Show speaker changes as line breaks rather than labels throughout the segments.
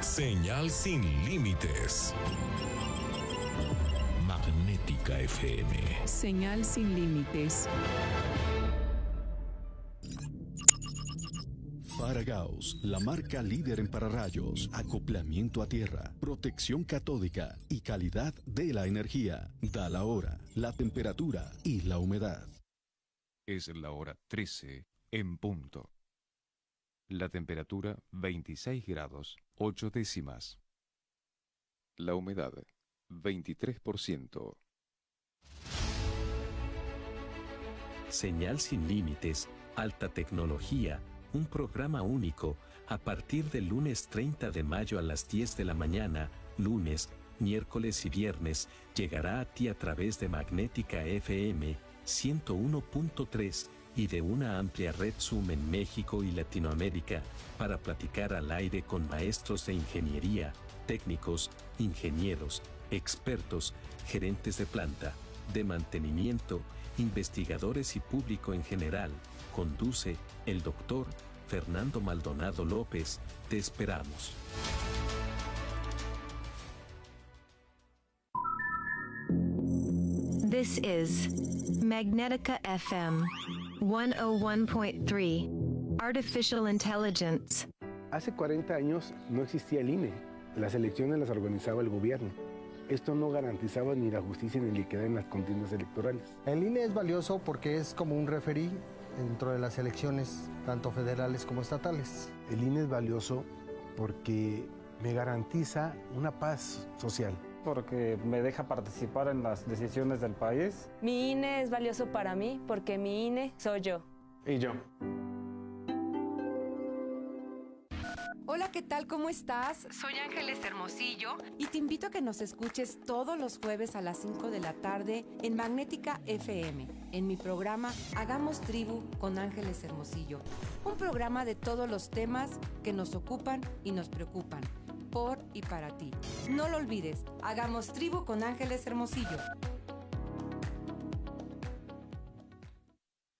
señal sin límites.
Magnética FM.
Señal sin límites.
Faragaos, la marca líder en pararrayos, acoplamiento a tierra, protección catódica y calidad de la energía. Da la hora, la temperatura y la humedad.
Es la hora 13 en punto. La temperatura 26 grados 8 décimas. La humedad 23%.
Señal sin límites, alta tecnología, un programa único, a partir del lunes 30 de mayo a las 10 de la mañana, lunes, miércoles y viernes, llegará a ti a través de Magnética FM 101.3 y de una amplia red Zoom en México y Latinoamérica, para platicar al aire con maestros de ingeniería, técnicos, ingenieros, expertos, gerentes de planta, de mantenimiento, investigadores y público en general. Conduce el doctor Fernando Maldonado López. Te esperamos.
This is Magnetica FM 101.3 Artificial Intelligence.
Hace 40 años no existía el INE. Las elecciones las organizaba el gobierno. Esto no garantizaba ni la justicia ni la equidad en las contiendas electorales.
El INE es valioso porque es como un referí dentro de las elecciones, tanto federales como estatales.
El INE es valioso porque me garantiza una paz social.
Porque me deja participar en las decisiones del país.
Mi INE es valioso para mí porque mi INE soy yo.
Y yo.
Hola, ¿qué tal? ¿Cómo estás? Soy Ángeles Hermosillo y te invito a que nos escuches todos los jueves a las 5 de la tarde en Magnética FM, en mi programa Hagamos Tribu con Ángeles Hermosillo. Un programa de todos los temas que nos ocupan y nos preocupan, por y para ti. No lo olvides, Hagamos Tribu con Ángeles Hermosillo.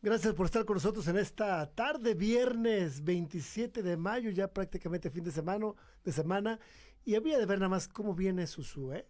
Gracias por estar con nosotros en esta tarde, viernes 27 de mayo, ya prácticamente fin de semana, de semana. Y había de ver nada más cómo viene Susu, ¿eh?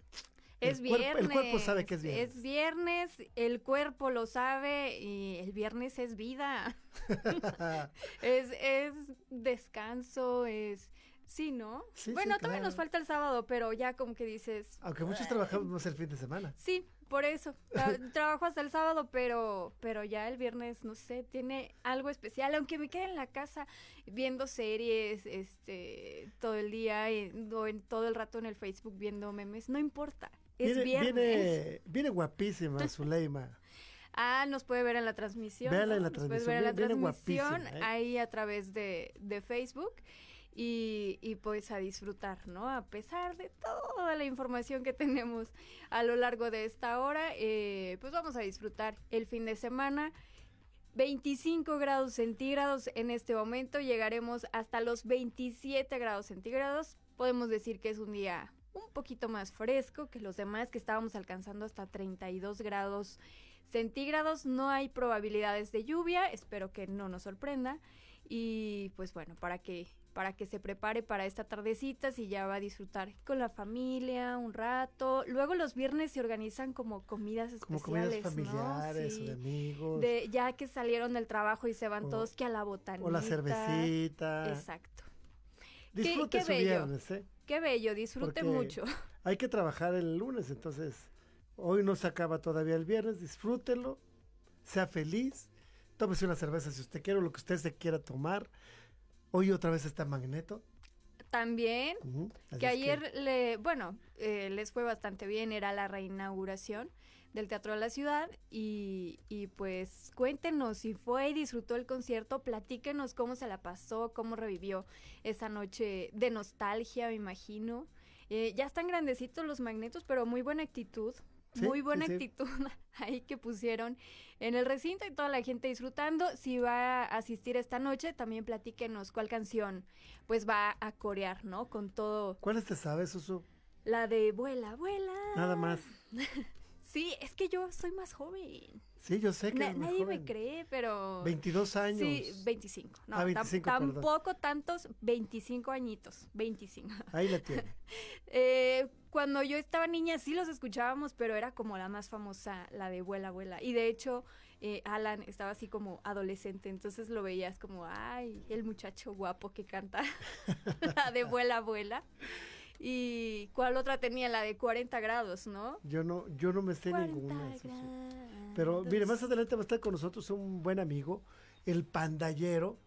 Es
el
viernes.
Cuerpo, el cuerpo sabe que es viernes.
Es viernes, el cuerpo lo sabe y el viernes es vida. es, es descanso, es... Sí, ¿no?
Sí,
bueno,
sí,
todavía
claro.
nos falta el sábado, pero ya como que dices...
Aunque muchos trabajamos el fin de semana.
Sí, por eso. Tra- trabajo hasta el sábado, pero, pero ya el viernes, no sé, tiene algo especial. Aunque me quede en la casa viendo series, este, todo el día y- o en todo el rato en el Facebook viendo memes, no importa. Es
viene,
viernes.
viene, viene guapísima Zuleima.
Ah, nos puede ver en la transmisión.
Véala en la
¿no? Nos puede
transmisión,
ver en la transmisión
¿eh?
ahí a través de, de Facebook. Y, y pues a disfrutar, ¿no? A pesar de toda la información que tenemos a lo largo de esta hora, eh, pues vamos a disfrutar el fin de semana. 25 grados centígrados en este momento, llegaremos hasta los 27 grados centígrados. Podemos decir que es un día un poquito más fresco que los demás que estábamos alcanzando hasta 32 grados centígrados. No hay probabilidades de lluvia, espero que no nos sorprenda. Y pues bueno, para que para que se prepare para esta tardecita si ya va a disfrutar con la familia un rato. Luego los viernes se organizan como comidas especiales,
como comidas familiares o de amigos.
De, ya que salieron del trabajo y se van todos que a la botanita.
O la cervecita.
Exacto.
Disfrute su viernes, ¿eh?
Qué bello, disfrute mucho.
Hay que trabajar el lunes, entonces hoy no se acaba todavía el viernes, disfrútelo, sea feliz, tómese una cerveza si usted quiere o lo que usted se quiera tomar Hoy otra vez está Magneto.
También, que ayer le, bueno, eh, les fue bastante bien, era la reinauguración del Teatro de la Ciudad y, y, pues cuéntenos si fue y disfrutó el concierto, platíquenos cómo se la pasó, cómo revivió esa noche de nostalgia, me imagino. Eh, ya están grandecitos los magnetos, pero muy buena actitud, muy buena actitud ahí que pusieron en el recinto y toda la gente disfrutando. Si va a asistir esta noche, también platíquenos cuál canción pues va a corear, ¿no? Con todo.
¿Cuáles te sabes, Susu?
La de Vuela, vuela.
Nada más.
sí, es que yo soy más joven.
Sí, yo sé que
Nadie me cree, pero...
22 años.
Sí, 25. No, ah, 25, tampoco tantos, 25 añitos, 25.
Ahí la tiene.
eh, cuando yo estaba niña sí los escuchábamos, pero era como la más famosa, la de Vuela, Vuela. Y de hecho, eh, Alan estaba así como adolescente, entonces lo veías como, ay, el muchacho guapo que canta la de Vuela, Vuela. ¿Y cuál otra tenía? La de 40 grados, ¿no?
Yo no, yo no me sé ninguna. Pero mire, más adelante va a estar con nosotros un buen amigo, el pandallero.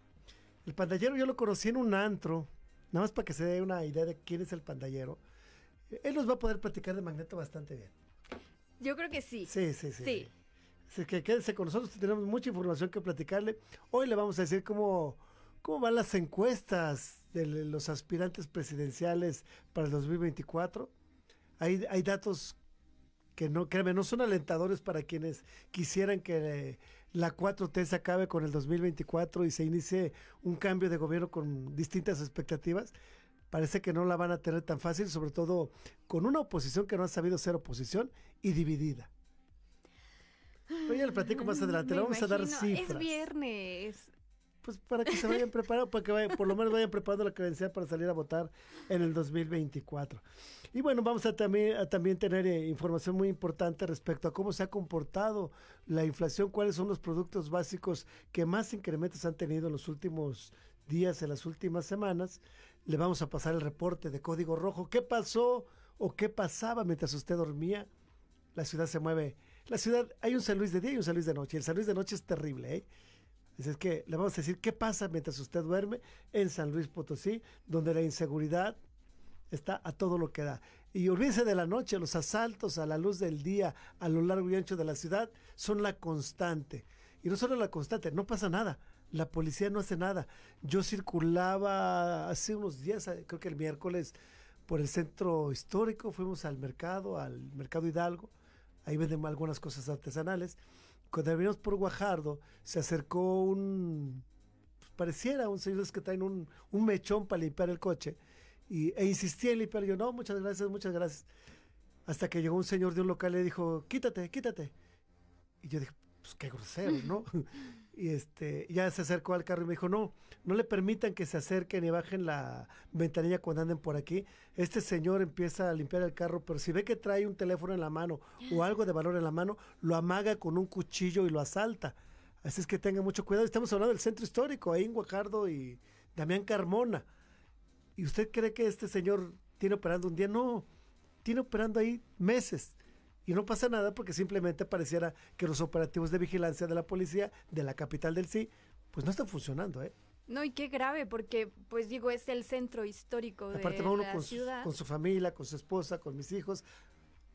El pandallero yo lo conocí en un antro, nada más para que se dé una idea de quién es el pandallero. Él nos va a poder platicar de Magneto bastante bien.
Yo creo que sí.
Sí, sí, sí. sí. Así que quédese con nosotros, tenemos mucha información que platicarle. Hoy le vamos a decir cómo, cómo van las encuestas de los aspirantes presidenciales para el 2024. Hay, hay datos que no, créeme, no son alentadores para quienes quisieran que la 4T se acabe con el 2024 y se inicie un cambio de gobierno con distintas expectativas parece que no la van a tener tan fácil, sobre todo con una oposición que no ha sabido ser oposición y dividida. Pero ya le platico más adelante, le vamos a dar cifras.
Es viernes.
Pues para que se vayan preparando, para que vayan, por lo menos vayan preparando la credencial para salir a votar en el 2024. Y bueno, vamos a también, también tener eh, información muy importante respecto a cómo se ha comportado la inflación, cuáles son los productos básicos que más incrementos han tenido en los últimos días, en las últimas semanas le vamos a pasar el reporte de Código Rojo. ¿Qué pasó o qué pasaba mientras usted dormía? La ciudad se mueve. La ciudad, hay un San de día y un San de noche. El San de noche es terrible, ¿eh? Es que le vamos a decir qué pasa mientras usted duerme en San Luis Potosí, donde la inseguridad está a todo lo que da. Y olvídese de la noche, los asaltos a la luz del día a lo largo y ancho de la ciudad son la constante. Y no solo la constante, no pasa nada. La policía no hace nada. Yo circulaba hace unos días, eh, creo que el miércoles, por el centro histórico, fuimos al mercado, al mercado Hidalgo, ahí venden algunas cosas artesanales. Cuando venimos por Guajardo, se acercó un, pues, pareciera un señor que traen un, un mechón para limpiar el coche, y, e insistía en limpiar. Yo, no, muchas gracias, muchas gracias. Hasta que llegó un señor de un local y le dijo, quítate, quítate. Y yo dije, pues qué grosero, ¿no? y este, ya se acercó al carro y me dijo, no, no le permitan que se acerquen y bajen la ventanilla cuando anden por aquí. Este señor empieza a limpiar el carro, pero si ve que trae un teléfono en la mano o algo de valor en la mano, lo amaga con un cuchillo y lo asalta. Así es que tenga mucho cuidado. Estamos hablando del centro histórico, ahí en Guajardo y Damián Carmona. ¿Y usted cree que este señor tiene operando un día? No, tiene operando ahí meses. Y no pasa nada porque simplemente pareciera que los operativos de vigilancia de la policía de la capital del sí, pues no están funcionando, ¿eh?
No, y qué grave, porque, pues digo, es el centro histórico de
Aparte,
uno
con
ciudad.
Su, con su familia, con su esposa, con mis hijos.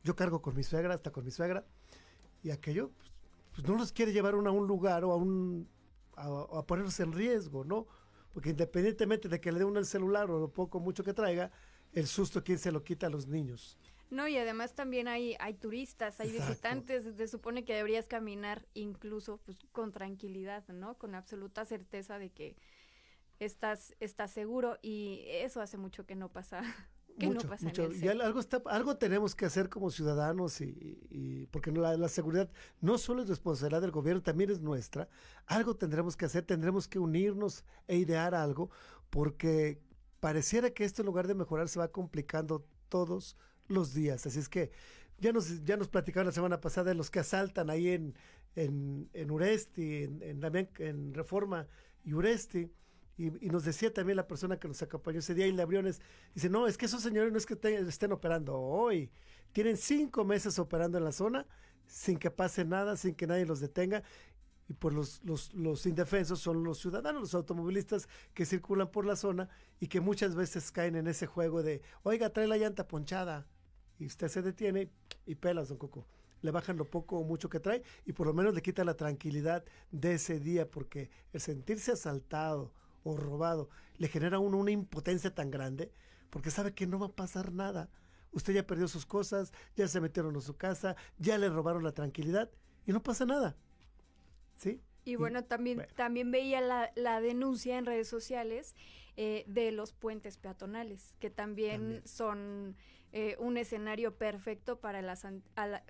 Yo cargo con mi suegra, hasta con mi suegra. Y aquello, pues, pues no los quiere llevar uno a un lugar o a un a, ponerse en riesgo, ¿no? Porque independientemente de que le dé uno el celular o lo poco mucho que traiga, el susto, ¿quién se lo quita a los niños?
No, y además también hay, hay turistas, hay visitantes, se supone que deberías caminar incluso pues, con tranquilidad, ¿no? Con absoluta certeza de que estás, estás seguro y eso hace mucho que no pasa. Que no pasa
y algo, está, algo tenemos que hacer como ciudadanos y, porque la, la, seguridad no solo es responsabilidad del gobierno, también es nuestra. Algo tendremos que hacer, tendremos que unirnos e idear algo porque pareciera que esto en lugar de mejorar se va complicando todos los días. Así es que ya nos, ya nos platicaron la semana pasada de los que asaltan ahí en, en, en Uresti, en, en, en Reforma y Uresti. Y, nos decía también la persona que nos acompañó ese día, y Briones, dice, no, es que esos señores no es que estén operando hoy, tienen cinco meses operando en la zona sin que pase nada, sin que nadie los detenga. Y pues los, los, los indefensos son los ciudadanos, los automovilistas que circulan por la zona y que muchas veces caen en ese juego de, oiga, trae la llanta ponchada, y usted se detiene y pelas, don Coco. Le bajan lo poco o mucho que trae y por lo menos le quita la tranquilidad de ese día porque el sentirse asaltado o robado le genera a uno una impotencia tan grande porque sabe que no va a pasar nada. Usted ya perdió sus cosas, ya se metieron a su casa, ya le robaron la tranquilidad y no pasa nada. ¿Sí?
Y bueno, también, también veía la, la, denuncia en redes sociales eh, de los puentes peatonales, que también. son eh, un escenario perfecto para el,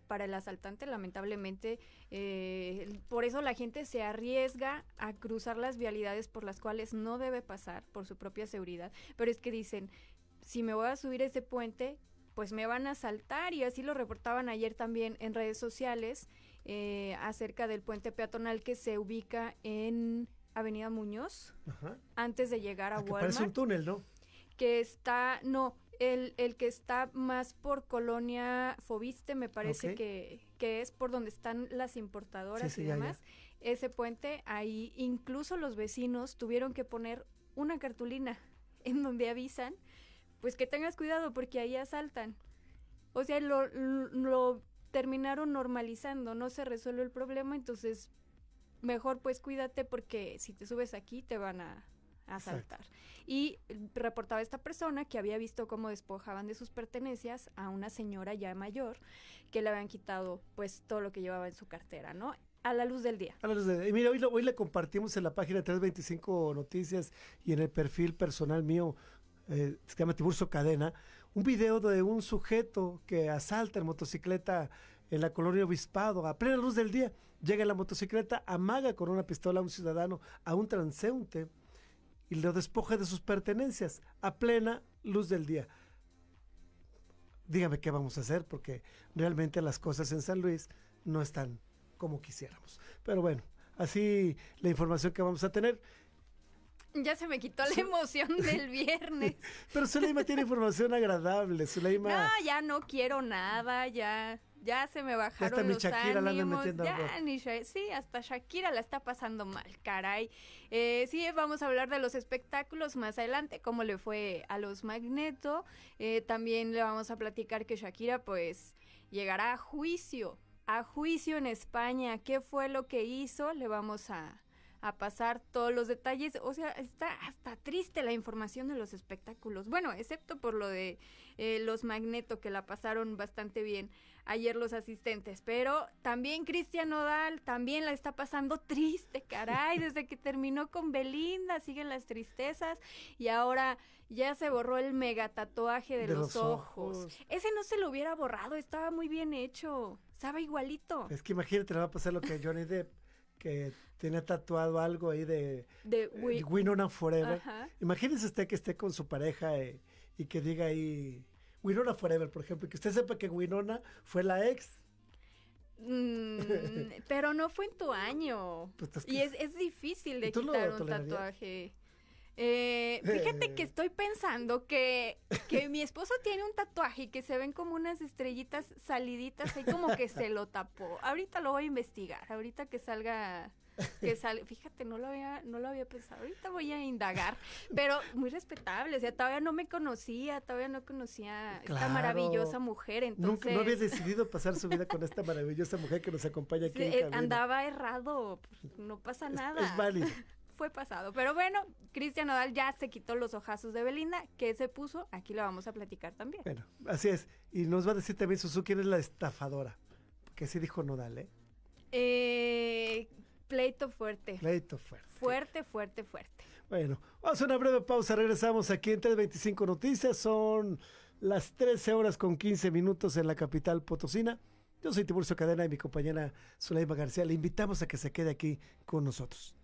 para el asaltante, lamentablemente. Eh, por eso la gente se arriesga a cruzar las vialidades por las cuales no debe pasar por su propia seguridad. Pero es que dicen, si me voy a subir ese puente, pues me van a asaltar y así lo reportaban ayer también en redes sociales eh, acerca del puente peatonal que se ubica en Avenida Muñoz, antes de llegar a, a ah, que
Parece un túnel, ¿no?
Que está, no, el, el que está más por Colonia Fobiste, me parece que, que, es por donde están las importadoras y demás. Ese puente, ahí incluso los vecinos tuvieron que poner una cartulina en donde avisan, pues que tengas cuidado porque ahí asaltan. O sea, lo, lo terminaron normalizando, no se resuelve el problema, entonces mejor pues cuídate porque si te subes aquí te van a asaltar. Y reportaba esta persona que había visto cómo despojaban de sus pertenencias a una señora ya mayor que le habían quitado pues todo lo que llevaba en su cartera, ¿no? A la luz del día.
A la luz del día. Y mira, hoy, hoy le compartimos en la página 325 Noticias y en el perfil personal mío, eh, se llama Tiburcio Cadena, un video de un sujeto que asalta en motocicleta en la colonia Obispado a plena luz del día. Llega en la motocicleta, amaga con una pistola a un ciudadano, a un transeúnte y lo despoja de sus pertenencias a plena luz del día. Dígame qué vamos a hacer porque realmente las cosas en San Luis no están como quisiéramos. Pero bueno, así la información que vamos a tener.
Ya se me quitó la emoción del viernes.
Pero Zuleima tiene información agradable. Zuleima.
No, ya no quiero nada, ya ya se me bajaron los Shakira ánimos, ya ni sí, hasta Shakira la está pasando mal, caray. Eh, sí, vamos a hablar de los espectáculos más adelante, cómo le fue a los Magneto. Eh, también le vamos a platicar que Shakira, pues, llegará a juicio, a juicio en España. ¿Qué fue lo que hizo? Le vamos a, a pasar todos los detalles. O sea, está hasta triste la información de los espectáculos. Bueno, excepto por lo de eh, los Magneto, que la pasaron bastante bien ayer los asistentes. Pero también Cristian Nodal también la está pasando triste, caray. Desde que terminó con Belinda, siguen las tristezas. Y ahora ya se borró el mega tatuaje de, los, ojos. Ese no se lo hubiera borrado, estaba muy bien hecho. Estaba igualito.
Es que imagínate, le va a pasar lo que Johnny Depp que tiene tatuado algo ahí de,
de
eh, Winona Forever. Imagínese usted que esté con su pareja eh, y que diga ahí Winona Forever, por ejemplo, que usted sepa que Winona fue la ex.
Mm, pero no fue en tu año. Pues y es, es, difícil de quitar un tatuaje. Eh, fíjate que estoy pensando que, que mi esposo tiene un tatuaje y que se ven como unas estrellitas saliditas ahí como que se lo tapó. Ahorita lo voy a investigar, ahorita que salga que sale, fíjate, no lo había, no lo había pensado, ahorita voy a indagar, pero muy respetable, o sea, todavía no me conocía, todavía no conocía a esta maravillosa mujer, entonces...
Nunca, no habías decidido pasar su vida con esta maravillosa mujer que nos acompaña aquí en
eh, Andaba errado, no pasa nada.
Es, válido.
fue pasado. Pero bueno, Cristian Nodal ya se quitó los ojazos de Belinda. ¿Qué se puso? Aquí lo vamos a platicar también.
Bueno, así es. Y nos va a decir también Suzuki quién es la estafadora. Que sí dijo Nodal, ¿eh?
Eh, pleito fuerte.
Pleito fuerte.
Fuerte, fuerte, fuerte.
Bueno, vamos a una breve pausa. Regresamos aquí en 325 Noticias. Son las 13 horas con 15 minutos en la capital potosina. Yo soy Tiburcio Cadena y mi compañera Zuleima García. Le invitamos a que se quede aquí con nosotros.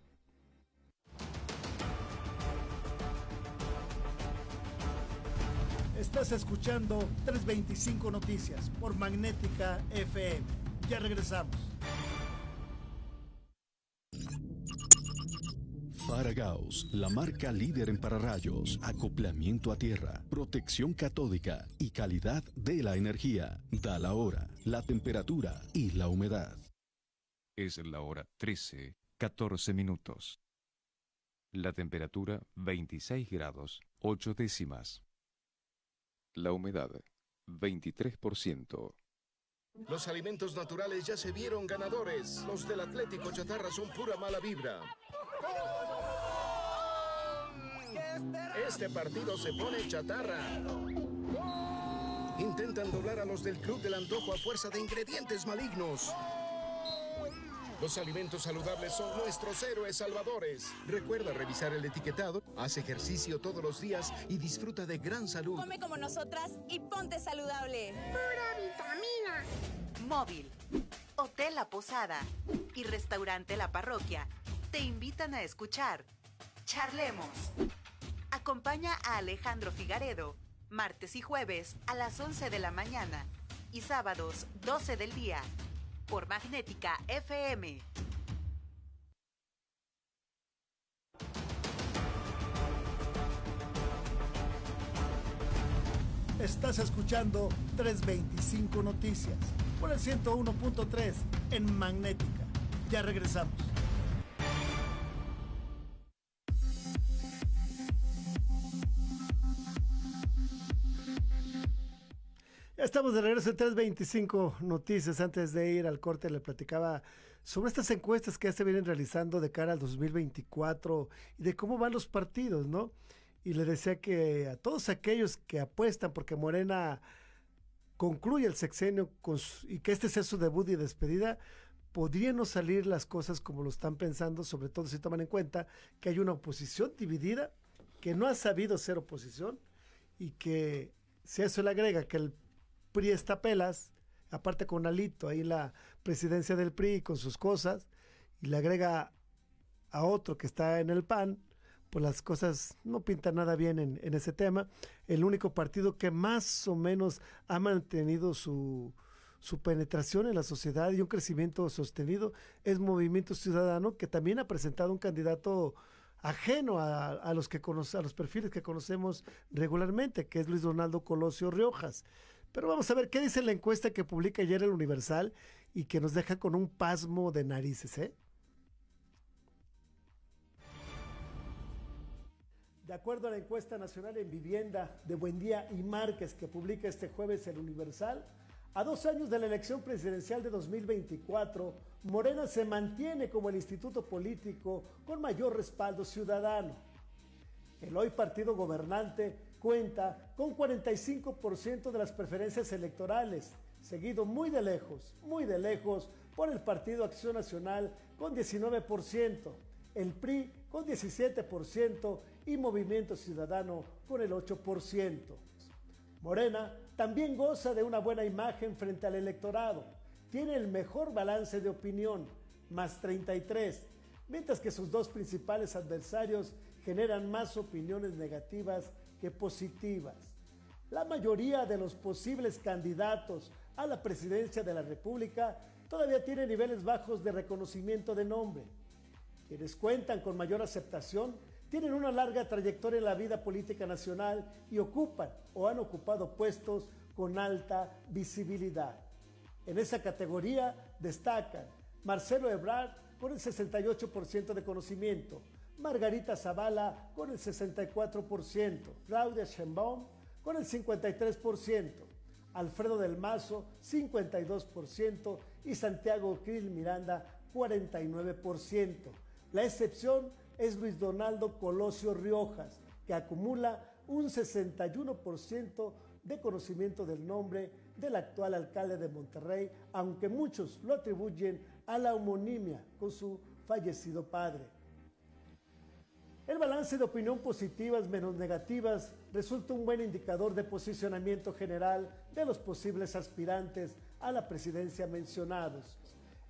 Estás escuchando 325 Noticias por Magnética FM. Ya regresamos.
Faragaos, la marca líder en pararrayos, acoplamiento a tierra, protección catódica y calidad de la energía. Da la hora, la temperatura y la humedad.
Es la hora 13, 14 minutos. La temperatura 26 grados, 8 décimas. La humedad 23%.
Los alimentos naturales ya se vieron ganadores. Los del Atlético Chatarra son pura mala vibra. Este partido se pone chatarra. Intentan doblar a los del Club del Antojo a fuerza de ingredientes malignos. Los alimentos saludables son nuestros héroes salvadores. Recuerda revisar el etiquetado, haz ejercicio todos los días y disfruta de gran salud.
Come como nosotras y ponte saludable.
Pura vitamina.
Móvil, Hotel La Posada y Restaurante La Parroquia te invitan a escuchar Charlemos. Acompaña a Alejandro Figaredo, martes y jueves a las 11 de la mañana y sábados 12 del día por Magnética FM.
Estás escuchando 325 Noticias por el 101.3 en Magnética. Ya regresamos. Estamos de regreso en 325 Noticias. Antes de ir al corte le platicaba sobre estas encuestas que ya se vienen realizando de cara al 2024 y de cómo van los partidos, ¿no? Y le decía que a todos aquellos que apuestan porque Morena concluye el sexenio y que este sea su debut y despedida, podrían no salir las cosas como lo están pensando, sobre todo si toman en cuenta que hay una oposición dividida, que no ha sabido ser oposición y que si a eso le agrega que el PRI está pelas, aparte con Alito ahí la presidencia del PRI con sus cosas, y le agrega a otro que está en el PAN, pues las cosas no pintan nada bien en, ese tema. El único partido que más o menos ha mantenido su, penetración en la sociedad y un crecimiento sostenido es Movimiento Ciudadano, que también ha presentado un candidato ajeno a, los que a los perfiles que conocemos regularmente, que es Luis Donaldo Colosio Riojas. Pero vamos a ver qué dice la encuesta que publica ayer el Universal y que nos deja con un pasmo de narices, ¿eh? De acuerdo a la encuesta nacional en vivienda de Buendía y Márquez que publica este jueves el Universal, a dos años de la elección presidencial de 2024, Morena se mantiene como el instituto político con mayor respaldo ciudadano. El hoy partido gobernante cuenta con 45% de las preferencias electorales, seguido muy de lejos, muy de lejos por el Partido Acción Nacional con 19%, el PRI con 17% y Movimiento Ciudadano con el 8%. Morena también goza de una buena imagen frente al electorado. Tiene el mejor balance de opinión, más 33, mientras que sus dos principales adversarios generan más opiniones negativas positivas. La mayoría de los posibles candidatos a la presidencia de la República todavía tienen niveles bajos de reconocimiento de nombre. Quienes cuentan con mayor aceptación tienen una larga trayectoria en la vida política nacional y ocupan o han ocupado puestos con alta visibilidad. En esa categoría destacan Marcelo Ebrard con el 68% de conocimiento, Margarita Zavala con el 64%, Claudia Sheinbaum con el 53%, Alfredo del Mazo 52% y Santiago Krill Miranda 49%. La excepción es Luis Donaldo Colosio Riojas, que acumula un 61% de conocimiento del nombre del actual alcalde de Monterrey, aunque muchos lo atribuyen a la homonimia con su fallecido padre. El balance de opinión positivas menos negativas resulta un buen indicador de posicionamiento general de los posibles aspirantes a la presidencia mencionados.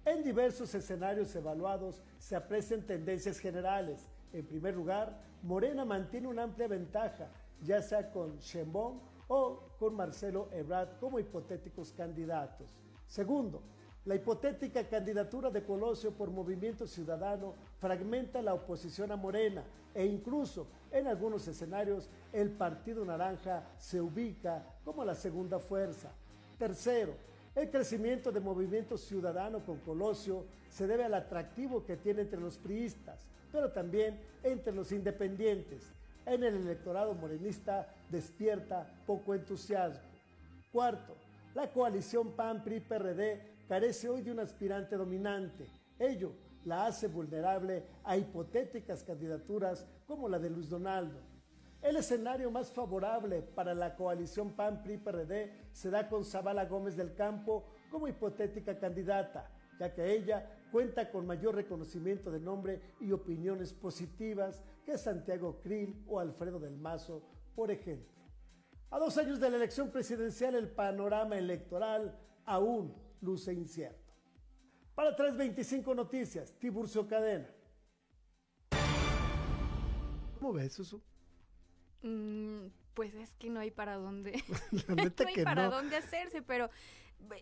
En diversos escenarios evaluados se aprecian tendencias generales. En primer lugar, Morena mantiene una amplia ventaja, ya sea con Sheinbaum o con Marcelo Ebrard como hipotéticos candidatos. Segundo, la hipotética candidatura de Colosio por Movimiento Ciudadano fragmenta la oposición a Morena e incluso en algunos escenarios el Partido Naranja se ubica como la segunda fuerza. Tercero, el crecimiento de Movimiento Ciudadano con Colosio se debe al atractivo que tiene entre los priistas, pero también entre los independientes. En el electorado morenista despierta poco entusiasmo. Cuarto, la coalición PAN-PRI-PRD carece hoy de un aspirante dominante. Ello la hace vulnerable a hipotéticas candidaturas como la de Luis Donaldo. El escenario más favorable para la coalición PAN-PRI-PRD se da con Zabala Gómez del Campo como hipotética candidata, ya que ella cuenta con mayor reconocimiento de nombre y opiniones positivas que Santiago Krill o Alfredo del Mazo, por ejemplo. A dos años de la elección presidencial, el panorama electoral aún luce incierto. Para 325 Noticias, Tiburcio Cadena. ¿Cómo ves, Susu?
Mm, pues es que no hay para dónde. no hay para dónde hacerse, pero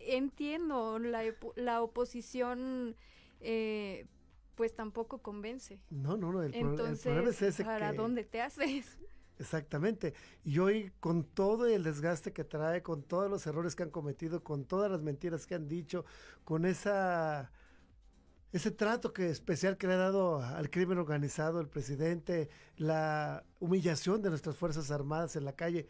entiendo, la, la oposición eh, pues tampoco convence.
No, no, no, el,
Entonces,
problema es ese.
¿Para dónde te haces?
Exactamente. Y hoy con todo el desgaste que trae, con todos los errores que han cometido, con todas las mentiras que han dicho, con ese trato que especial que le ha dado al crimen organizado el presidente, la humillación de nuestras fuerzas armadas en la calle,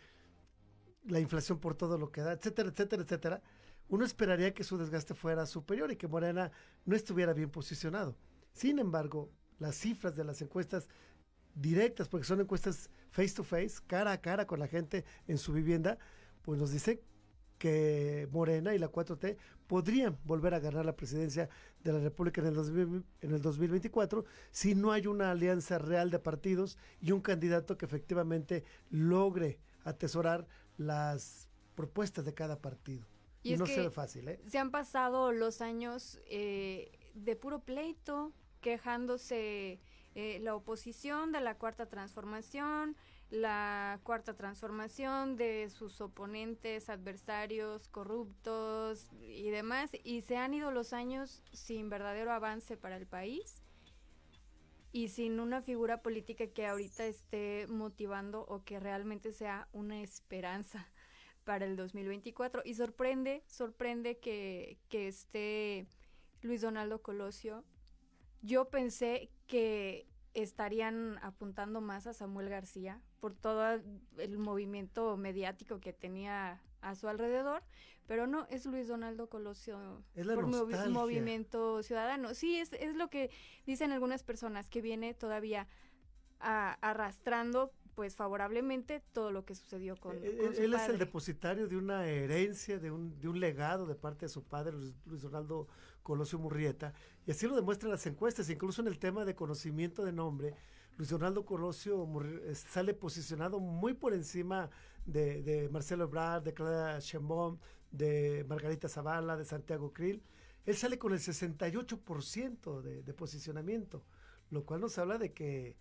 la inflación por todo lo que da, etcétera, etcétera, etcétera, uno esperaría que su desgaste fuera superior y que Morena no estuviera bien posicionado. Sin embargo, las cifras de las encuestas directas, porque son encuestas face to face, cara a cara con la gente en su vivienda, pues nos dicen que Morena y la 4T podrían volver a ganar la presidencia de la República en el, en el 2024 si no hay una alianza real de partidos y un candidato que efectivamente logre atesorar las propuestas de cada partido. Y, no se ve fácil, ¿eh?
Se han pasado los años eh, de puro pleito, quejándose eh, la oposición de la cuarta transformación, la cuarta transformación de sus oponentes, adversarios, corruptos y demás, y se han ido los años sin verdadero avance para el país y sin una figura política que ahorita esté motivando o que realmente sea una esperanza para el 2024. Y sorprende, sorprende que, que esté Luis Donaldo Colosio yo pensé que estarían apuntando más a Samuel García por todo el movimiento mediático que tenía a su alrededor, pero no, es Luis Donaldo Colosio
por
Movimiento Ciudadano. Sí, es, es lo que dicen algunas personas, que viene todavía arrastrando pues favorablemente todo lo que sucedió con,
él, eh, él es el depositario de una herencia, de un, de un legado de parte de su padre, Luis Donaldo Colosio Murrieta, y así lo demuestran las encuestas, incluso en el tema de conocimiento de nombre, Luis Donaldo Colosio eh, sale posicionado muy por encima de, Marcelo Ebrard, de Claudia Chembón, de Margarita Zavala, de Santiago Krill. Él sale con el 68% de, de posicionamiento, lo cual nos habla de que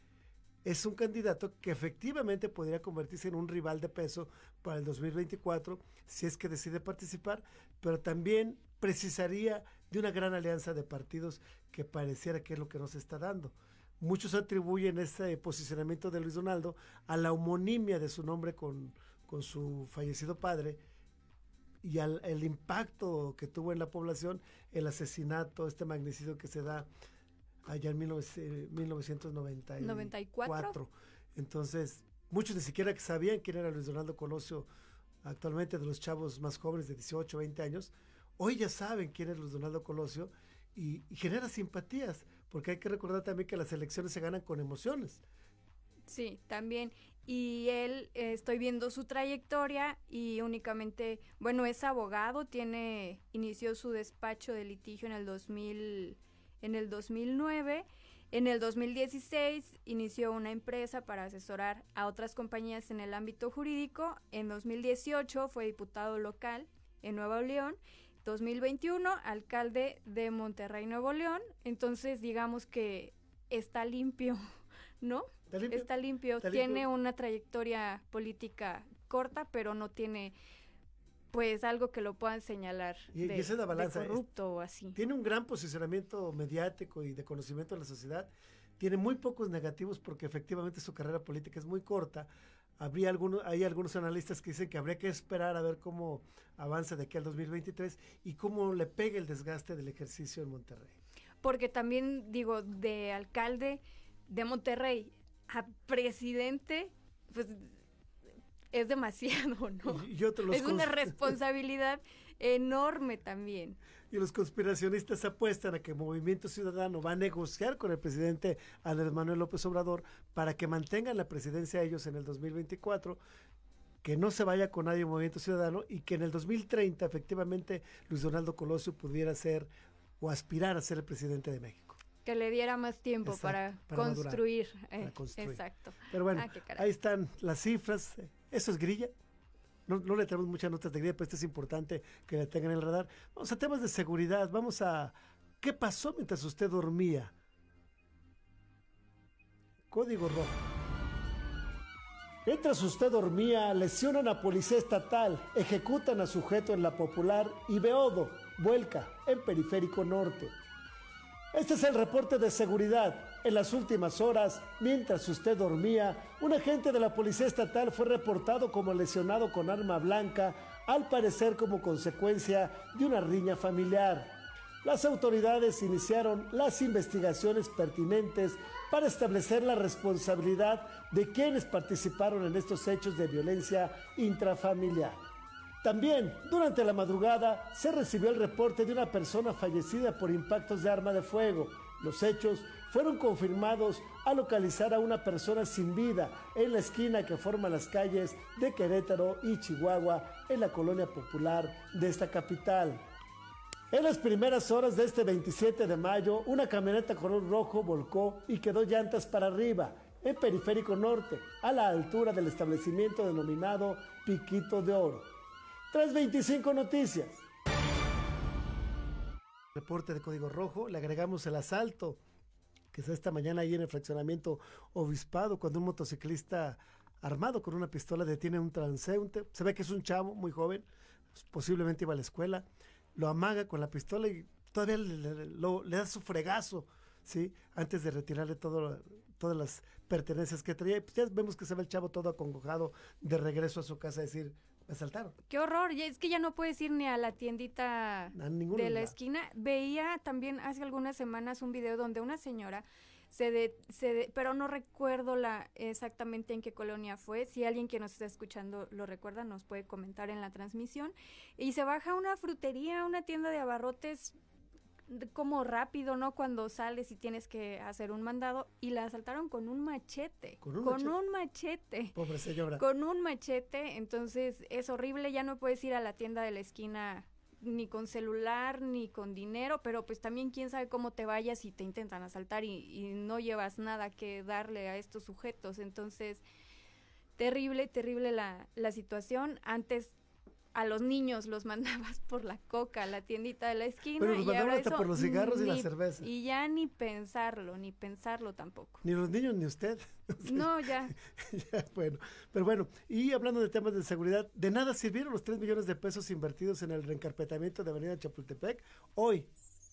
es un candidato que efectivamente podría convertirse en un rival de peso para el 2024 si es que decide participar, pero también precisaría de una gran alianza de partidos que pareciera que es lo que nos está dando. Muchos atribuyen ese posicionamiento de Luis Donaldo a la homonimia de su nombre con, con su fallecido padre y al el impacto que tuvo en la población el asesinato, este magnicidio que se da allá en 1994. Entonces, muchos ni siquiera sabían quién era Luis Donaldo Colosio actualmente de los chavos más jóvenes de 18, 20 años, Hoy ya saben quién es Luis Donaldo Colosio y, genera simpatías, porque hay que recordar también que las elecciones se ganan con emociones.
Sí, también. Y él, eh, estoy viendo su trayectoria y únicamente, bueno, es abogado, tiene, inició su despacho de litigio en el 2000, en el 2009. En el 2016 inició una empresa para asesorar a otras compañías en el ámbito jurídico. En 2018 fue diputado local en Nuevo León 2021, alcalde de Monterrey, Nuevo León. Entonces, digamos que está limpio, ¿no? Está limpio. tiene una trayectoria política corta, pero no tiene pues algo que lo puedan señalar
y, de, esa es la balanza.
corrupto o así.
Tiene un gran posicionamiento mediático y de conocimiento de la sociedad. Tiene muy pocos negativos porque efectivamente su carrera política es muy corta, habría algunos, hay algunos analistas que dicen que habría que esperar a ver cómo avanza de aquí al 2023 y cómo le pegue el desgaste del ejercicio en Monterrey.
Porque también, digo, de alcalde de Monterrey a presidente, pues es demasiado, ¿no? es una responsabilidad enorme también.
Y los conspiracionistas apuestan a que Movimiento Ciudadano va a negociar con el presidente Andrés Manuel López Obrador para que mantengan la presidencia ellos en el 2024 que no se vaya con nadie Movimiento Ciudadano y que en el 2030 efectivamente Luis Donaldo Colosio pudiera ser o aspirar a ser el presidente de México.
Que le diera más tiempo para, construir, eh, Exacto.
Pero bueno, ah, ahí están las cifras. Eso es grilla. No, le tenemos muchas notas de grilla, pero esto es importante que le tengan en el radar. Vamos a temas de seguridad. Vamos a. ¿Qué pasó mientras usted dormía? Código rojo. Mientras usted dormía, lesionan a policía estatal, ejecutan a sujeto en la popular y Beodo vuelca en periférico norte. Este es el reporte de seguridad. En las últimas horas, mientras usted dormía, un agente de la Policía Estatal fue reportado como lesionado con arma blanca, al parecer como consecuencia de una riña familiar. Las autoridades iniciaron las investigaciones pertinentes para establecer la responsabilidad de quienes participaron en estos hechos de violencia intrafamiliar. También, durante la madrugada, se recibió el reporte de una persona fallecida por impactos de arma de fuego. Los hechos fueron confirmados al localizar a una persona sin vida en la esquina que forma las calles de Querétaro y Chihuahua en la colonia popular de esta capital. En las primeras horas de este 27 de mayo, una camioneta color rojo volcó y quedó llantas para arriba, en Periférico Norte, a la altura del establecimiento denominado Piquito de Oro. 325 Noticias. Reporte de Código Rojo, le agregamos el asalto que es esta mañana ahí en el fraccionamiento Obispado, cuando un motociclista armado con una pistola detiene a un transeúnte. Se ve que es un chavo muy joven, posiblemente iba a la escuela, lo amaga con la pistola y todavía le, da su fregazo, ¿sí? Antes de retirarle todo, todas las pertenencias que traía. Pues ya vemos que se ve el chavo todo acongojado de regreso a su casa a decir, me saltaron.
Qué horror, es que ya no puedes ir ni a la tiendita de la esquina. Veía también hace algunas semanas un video donde una señora se de, se pero no recuerdo la exactamente en qué colonia fue. Si alguien que nos está escuchando lo recuerda, nos puede comentar en la transmisión. Y se baja a una frutería, una tienda de abarrotes como rápido, ¿no? Cuando sales y tienes que hacer un mandado y la asaltaron con un machete. Con un, machete?
Pobre señora.
Con un machete, entonces es horrible, ya no puedes ir a la tienda de la esquina ni con celular ni con dinero, pero pues también quién sabe cómo te vayas y te intentan asaltar y, y no llevas nada que darle a estos sujetos. Entonces, terrible, terrible la, la situación. Antes a los niños los mandabas por la coca, la tiendita de la esquina.
Pero los mandaban hasta por los cigarros y la cerveza.
Y ya ni pensarlo, ni pensarlo tampoco.
Ni los niños ni usted.
no, ya.
ya. Bueno, pero bueno, y hablando de temas de seguridad, de nada sirvieron los 3 millones de pesos invertidos en el reencarpetamiento de Avenida Chapultepec. Hoy,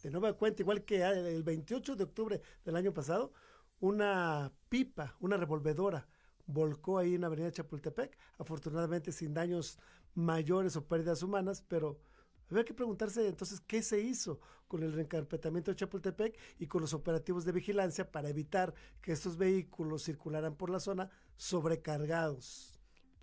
de nueva cuenta, igual que el 28 de octubre del año pasado, una pipa, una revolvedora, volcó ahí en Avenida Chapultepec, afortunadamente sin daños mayores o pérdidas humanas, pero había que preguntarse entonces qué se hizo con el reencarpetamiento de Chapultepec y con los operativos de vigilancia para evitar que estos vehículos circularan por la zona sobrecargados.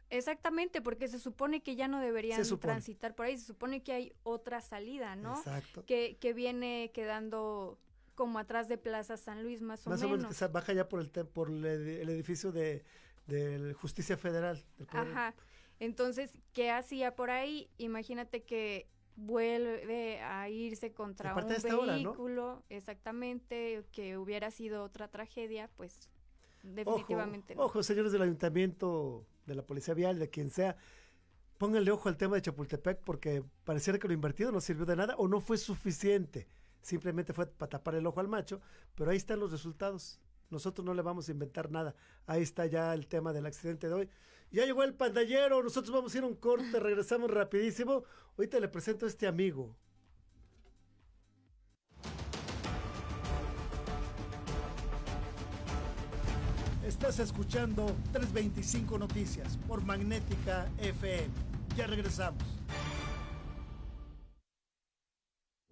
Exactamente, porque se supone que ya no deberían transitar por ahí, se supone que hay otra salida, ¿no? Exacto. Que, que viene quedando como atrás de Plaza San Luis, más o
Más o
menos.
menos que se baja ya por el, por el, ed- el edificio de, de Justicia Federal. del
Ajá. Entonces, ¿qué hacía por ahí? Imagínate que vuelve a irse contra un
esta hora, ¿no?
vehículo, exactamente, que hubiera sido otra tragedia, pues
Ojo,
definitivamente no.
ojo, señores del ayuntamiento, de la policía vial, de quien sea, pónganle ojo al tema de Chapultepec porque pareciera que lo invertido no sirvió de nada o no fue suficiente. Simplemente fue para tapar el ojo al macho, pero ahí están los resultados. Nosotros no le vamos a inventar nada. Ahí está ya el tema del accidente de hoy. Ya llegó el pandallero, nosotros vamos a ir a un corte, regresamos rapidísimo. Ahorita le presento a este amigo. Estás escuchando 325 Noticias por Magnética FM. Ya regresamos.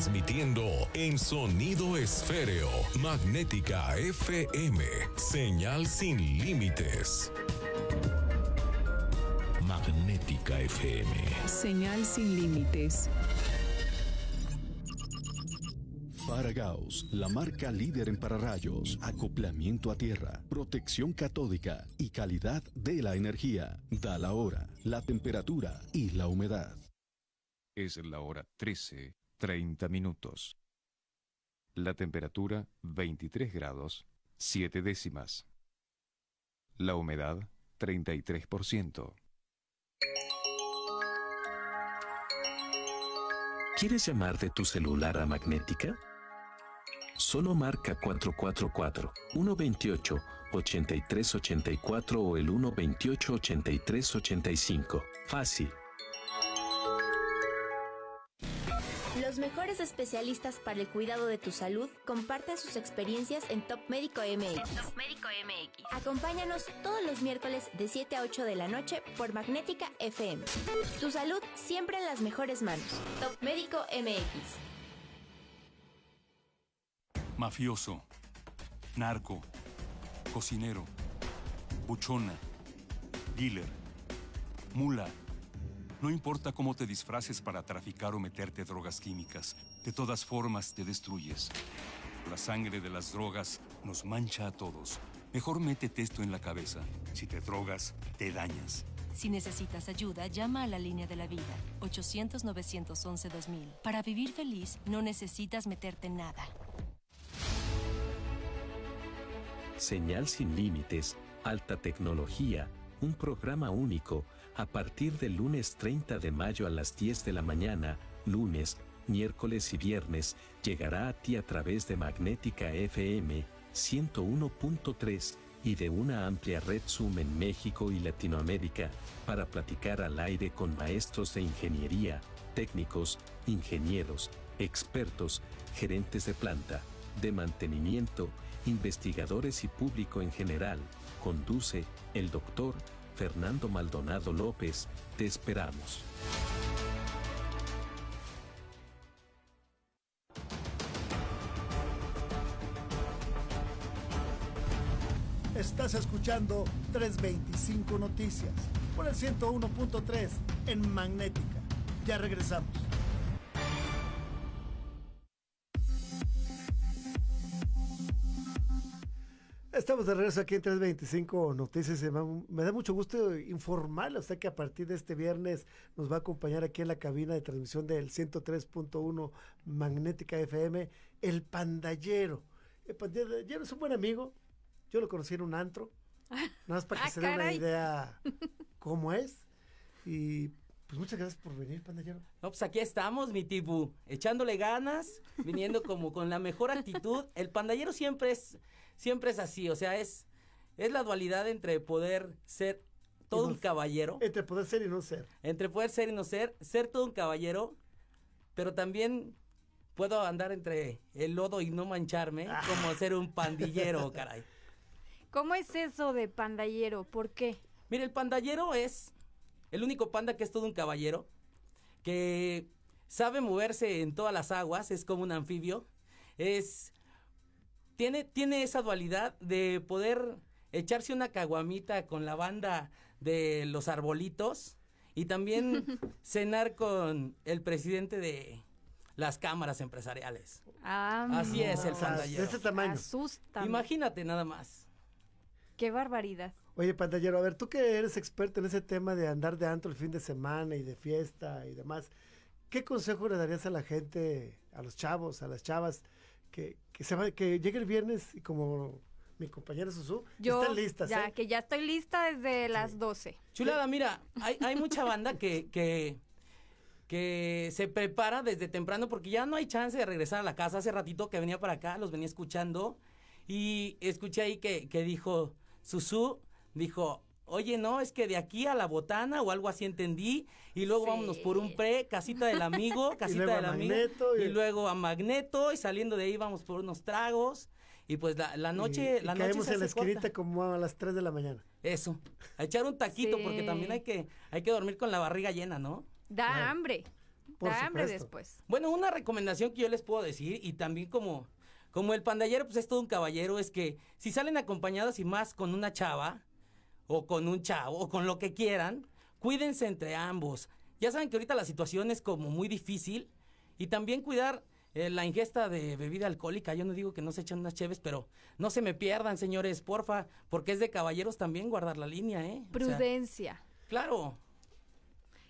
Transmitiendo en sonido esféreo. Magnética FM. Señal sin límites. Magnética FM.
Señal sin límites.
Faragaos, la marca líder en pararrayos, acoplamiento a tierra, protección catódica y calidad de la energía. Da la hora, la temperatura y la humedad.
Es la hora 13, 30 minutos. La temperatura 23 grados, 7 décimas. La humedad 33%.
¿Quieres llamar de tu celular a Magnética? Solo marca 444-128-8384 o el 128-8385. Fácil.
Mejores especialistas para el cuidado de tu salud comparten sus experiencias en Top Médico MX. Acompáñanos todos los miércoles de 7 a 8 de la noche por Magnética FM. Tu salud siempre en las mejores manos. Top Médico MX.
Mafioso, narco, cocinero, buchona, dealer, mula. No importa cómo te disfraces para traficar o meterte drogas químicas, de todas formas te destruyes. La sangre de las drogas nos mancha a todos. Mejor métete esto en la cabeza. Si te drogas, te dañas.
Si necesitas ayuda, llama a la línea de la vida, 800-911-2000. Para vivir feliz, no necesitas meterte en nada.
Señal sin límites, alta tecnología, un programa único, a partir del lunes 30 de mayo a las 10 de la mañana, lunes, miércoles y viernes, llegará a ti a través de Magnética FM 101.3 y de una amplia red Zoom en México y Latinoamérica, para platicar al aire con maestros de ingeniería, técnicos, ingenieros, expertos, gerentes de planta, de mantenimiento, investigadores y público en general. Conduce el doctor Fernando Maldonado López. Te esperamos.
Estás escuchando 325 Noticias por el 101.3 en Magnética. Ya regresamos. Estamos de regreso aquí en 325 Noticias. Me da mucho gusto informarle a usted que a partir de este viernes nos va a acompañar aquí en la cabina de transmisión del 103.1 Magnética FM, el Pandallero. El Pandallero es un buen amigo. Yo lo conocí en un antro. Nada más para que
Ah,
se dé una idea cómo es. Y pues muchas gracias por venir, Pandallero.
No, pues aquí estamos, mi tibu, echándole ganas, viniendo como con la mejor actitud. El pandallero siempre es, siempre es así, o sea, es, es la dualidad entre poder ser todo
no
un caballero.
Entre poder ser y no ser.
Entre poder ser y no ser, ser todo un caballero, pero también puedo andar entre el lodo y no mancharme,
Ah.
como ser un pandillero, caray.
¿Cómo es eso de pandallero? ¿Por qué?
Mire, el pandallero es el único panda que es todo un caballero, que sabe moverse en todas las aguas, es como un anfibio, es tiene, tiene esa dualidad de poder echarse una caguamita con la banda de los arbolitos y también cenar con el presidente de las cámaras empresariales.
Ah,
Así es el
O sea,
pandallero.
de ese tamaño.
Imagínate nada más.
Qué barbaridad.
Oye, pantallero, a ver, tú que eres experto en ese tema de andar de antro el fin de semana y de fiesta y demás, ¿qué consejo le darías a la gente, a los chavos, a las chavas, que, que, se va- que llegue el viernes y como mi compañera Susu,
Yo,
están listas,
ya,
¿eh?
que ya estoy lista desde las 12.
Chulada, mira, hay, hay mucha banda que, que, que se prepara desde temprano porque ya no hay chance de regresar a la casa. Hace ratito que venía para acá, los venía escuchando y escuché ahí que, que dijo Susu, dijo, oye, no, es que de aquí a la botana o algo así entendí y luego
Sí.
vámonos por un pre, casita del amigo, casita del amigo
Magneto y-
y luego a Magneto y saliendo de ahí vamos por unos tragos y pues la, la noche,
Y- y
la noche
caemos
se
en la
corta.
esquinita como a las 3 de la mañana.
Eso, a echar un taquito porque también hay que, hay que dormir con la barriga llena, ¿no?
Da
Claro.
hambre.
Por
da hambre después.
Bueno, una recomendación que yo les puedo decir y también como, como el pandallero pues es todo un caballero es que si salen acompañados y más con una chava o con un chavo o con lo que quieran, cuídense entre ambos. Ya saben que ahorita la situación es como muy difícil y también cuidar eh, la ingesta de bebida alcohólica. Yo no digo que no se echen unas cheves, pero no se me pierdan, señores, porfa, porque es de caballeros también guardar la línea, ¿eh? O sea,
Prudencia.
claro.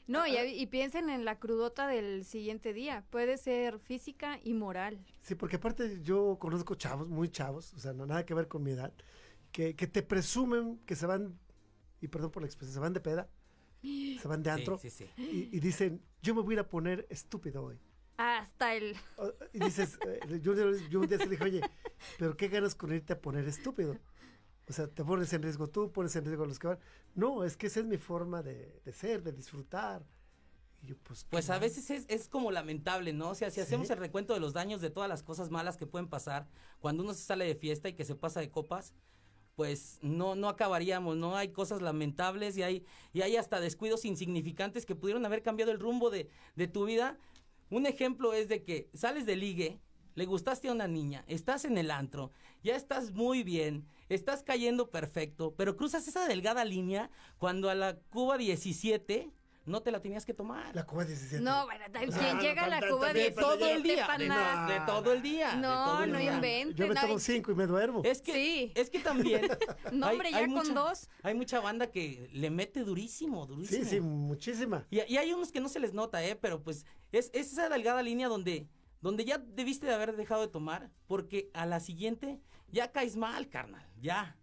No, y, y piensen en la crudota del siguiente día. Puede ser física y moral.
Sí, porque aparte yo conozco chavos, muy chavos, o sea, no nada que ver con mi edad, que, que te presumen que se van, y perdón por la expresión, se van de peda, se van de
Sí,
antro,
sí, sí.
Y, y dicen, yo me voy a ir a poner estúpido hoy.
Hasta el...
Y dices, eh, yo, yo un día se le dije, oye, pero qué ganas con irte a poner estúpido. O sea, te pones en riesgo tú, pones en riesgo a los que van. No, es que esa es mi forma de, de ser, de disfrutar. Y yo, pues,
Pues a veces es, es como lamentable, ¿no? O sea, si
Sí.
hacemos el recuento de los daños de todas las cosas malas que pueden pasar cuando uno se sale de fiesta y que se pasa de copas, pues no, no acabaríamos, ¿no? Hay cosas lamentables y hay, y hay hasta descuidos insignificantes que pudieron haber cambiado el rumbo de, de tu vida. Un ejemplo es de que sales de ligue, le gustaste a una niña, estás en el antro, ya estás muy bien, estás cayendo perfecto, pero cruzas esa delgada línea cuando a la Cuba 17 no te la tenías que tomar.
La Cuba 17.
No, bueno, ¿quién
O sea,
llega a la Cuba
tan-
de
de
todo el día, de, de todo el día.
No, no
día.
inventen.
Yo me tomo cinco y me duermo.
Es que,
Sí.
es que también.
No, hombre,
hay
ya con
mucha-
dos.
Hay mucha banda que le mete durísimo, durísimo.
Sí, sí, muchísima.
Y, y hay unos que no se les nota, ¿eh? Pero pues es, es esa delgada línea donde, donde ya debiste de haber dejado de tomar, porque a la siguiente ya caes mal, carnal. Ya.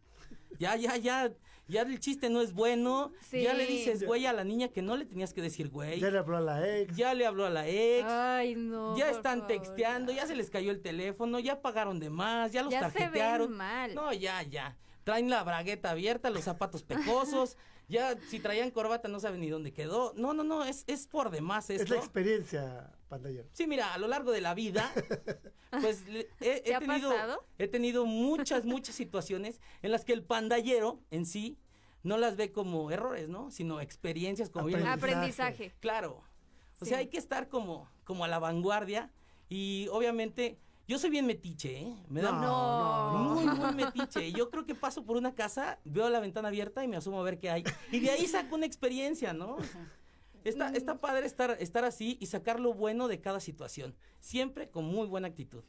Ya, ya, ya. Ya el chiste no es bueno.
Sí.
Ya le dices güey a la niña que no le tenías que decir güey.
Ya le habló a la ex.
Ya le habló a la ex.
Ay, no.
ya están
favor,
texteando, ya se les cayó el teléfono, ya pagaron de más, ya los
Ya se
tarjetearon.
ven mal.
No, ya, ya. Traen la bragueta abierta, los zapatos pecosos. ya, si traían corbata, no saben ni dónde quedó. No, no, no, es, es por demás
Es
esto.
la experiencia, pantallero.
Sí, mira, a lo largo de la vida, pues le- he, he
¿Te ha
tenido, he tenido muchas, muchas situaciones en las que el pandallero en sí no las ve como errores, ¿no? Sino experiencias como bien-
Aprendizaje.
Claro. O
Sí.
sea, hay que estar como, como a la vanguardia y obviamente yo soy bien metiche, ¿eh? Me da
no.
muy, muy metiche. Yo creo que paso por una casa, veo la ventana abierta y me asumo a ver qué hay. Y de ahí saco una experiencia, ¿no? Está, está padre estar, estar así y sacar lo bueno de cada situación. Siempre con muy buena actitud.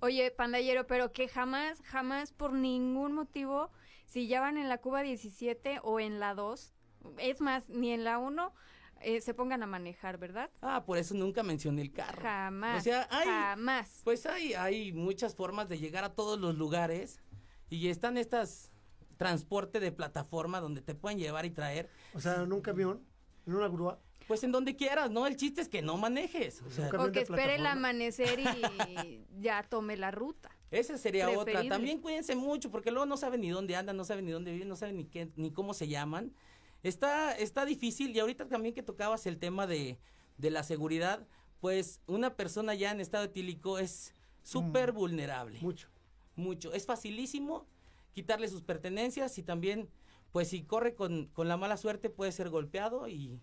Oye, pandallero, pero que jamás, jamás por ningún motivo, si ya van en la Cuba 17 o en la 2, es más, ni en la 1, eh, se pongan a manejar, ¿verdad?
Ah, por eso nunca mencioné el carro.
Jamás.
O sea, hay,
jamás.
Pues hay, hay muchas formas de llegar a todos los lugares y están estas transporte de plataforma donde te pueden llevar y traer.
O sea, en un camión, en una grúa.
Pues en donde quieras, ¿no? El chiste es que no manejes. O sea,
O que espere el amanecer y ya tome la ruta.
Esa sería otra. También cuídense mucho porque luego no saben ni dónde andan, no saben ni dónde viven, no saben ni qué, ni cómo se llaman. Está, está difícil y ahorita también que tocabas el tema de, de la seguridad, pues una persona ya en estado etílico es súper vulnerable.
Mucho.
Mucho. Es facilísimo quitarle sus pertenencias y también, pues si corre con, con la mala suerte puede ser golpeado y,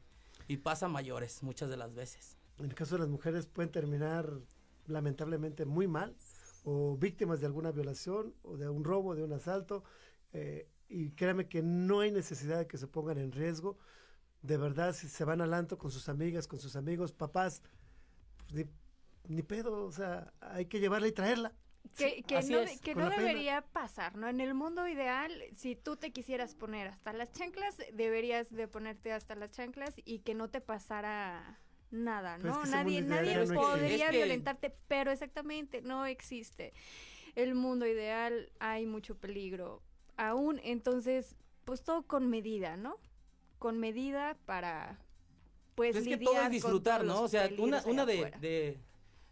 y pasa mayores muchas de las veces.
En el caso de las mujeres pueden terminar lamentablemente muy mal o víctimas de alguna violación o de un robo, de un asalto. eh, y créame que no hay necesidad de que se pongan en riesgo. De verdad, si se van al alto con sus amigas, con sus amigos, papás, pues ni, ni pedo, o sea, hay que llevarla y traerla.
Que, no,
es,
que
con
no
la pena.
debería pasar, ¿no? En el mundo ideal, si tú te quisieras poner hasta las chanclas, deberías de ponerte hasta las chanclas y que no te pasara nada,
es
¿no?
que
nadie nadie
no
podría
Es que-
violentarte, pero exactamente no existe. El mundo ideal hay mucho peligro aún, entonces, pues todo con medida, ¿no? Con medida para pues
es que todo es disfrutar, ¿no? O sea, una, una de, de,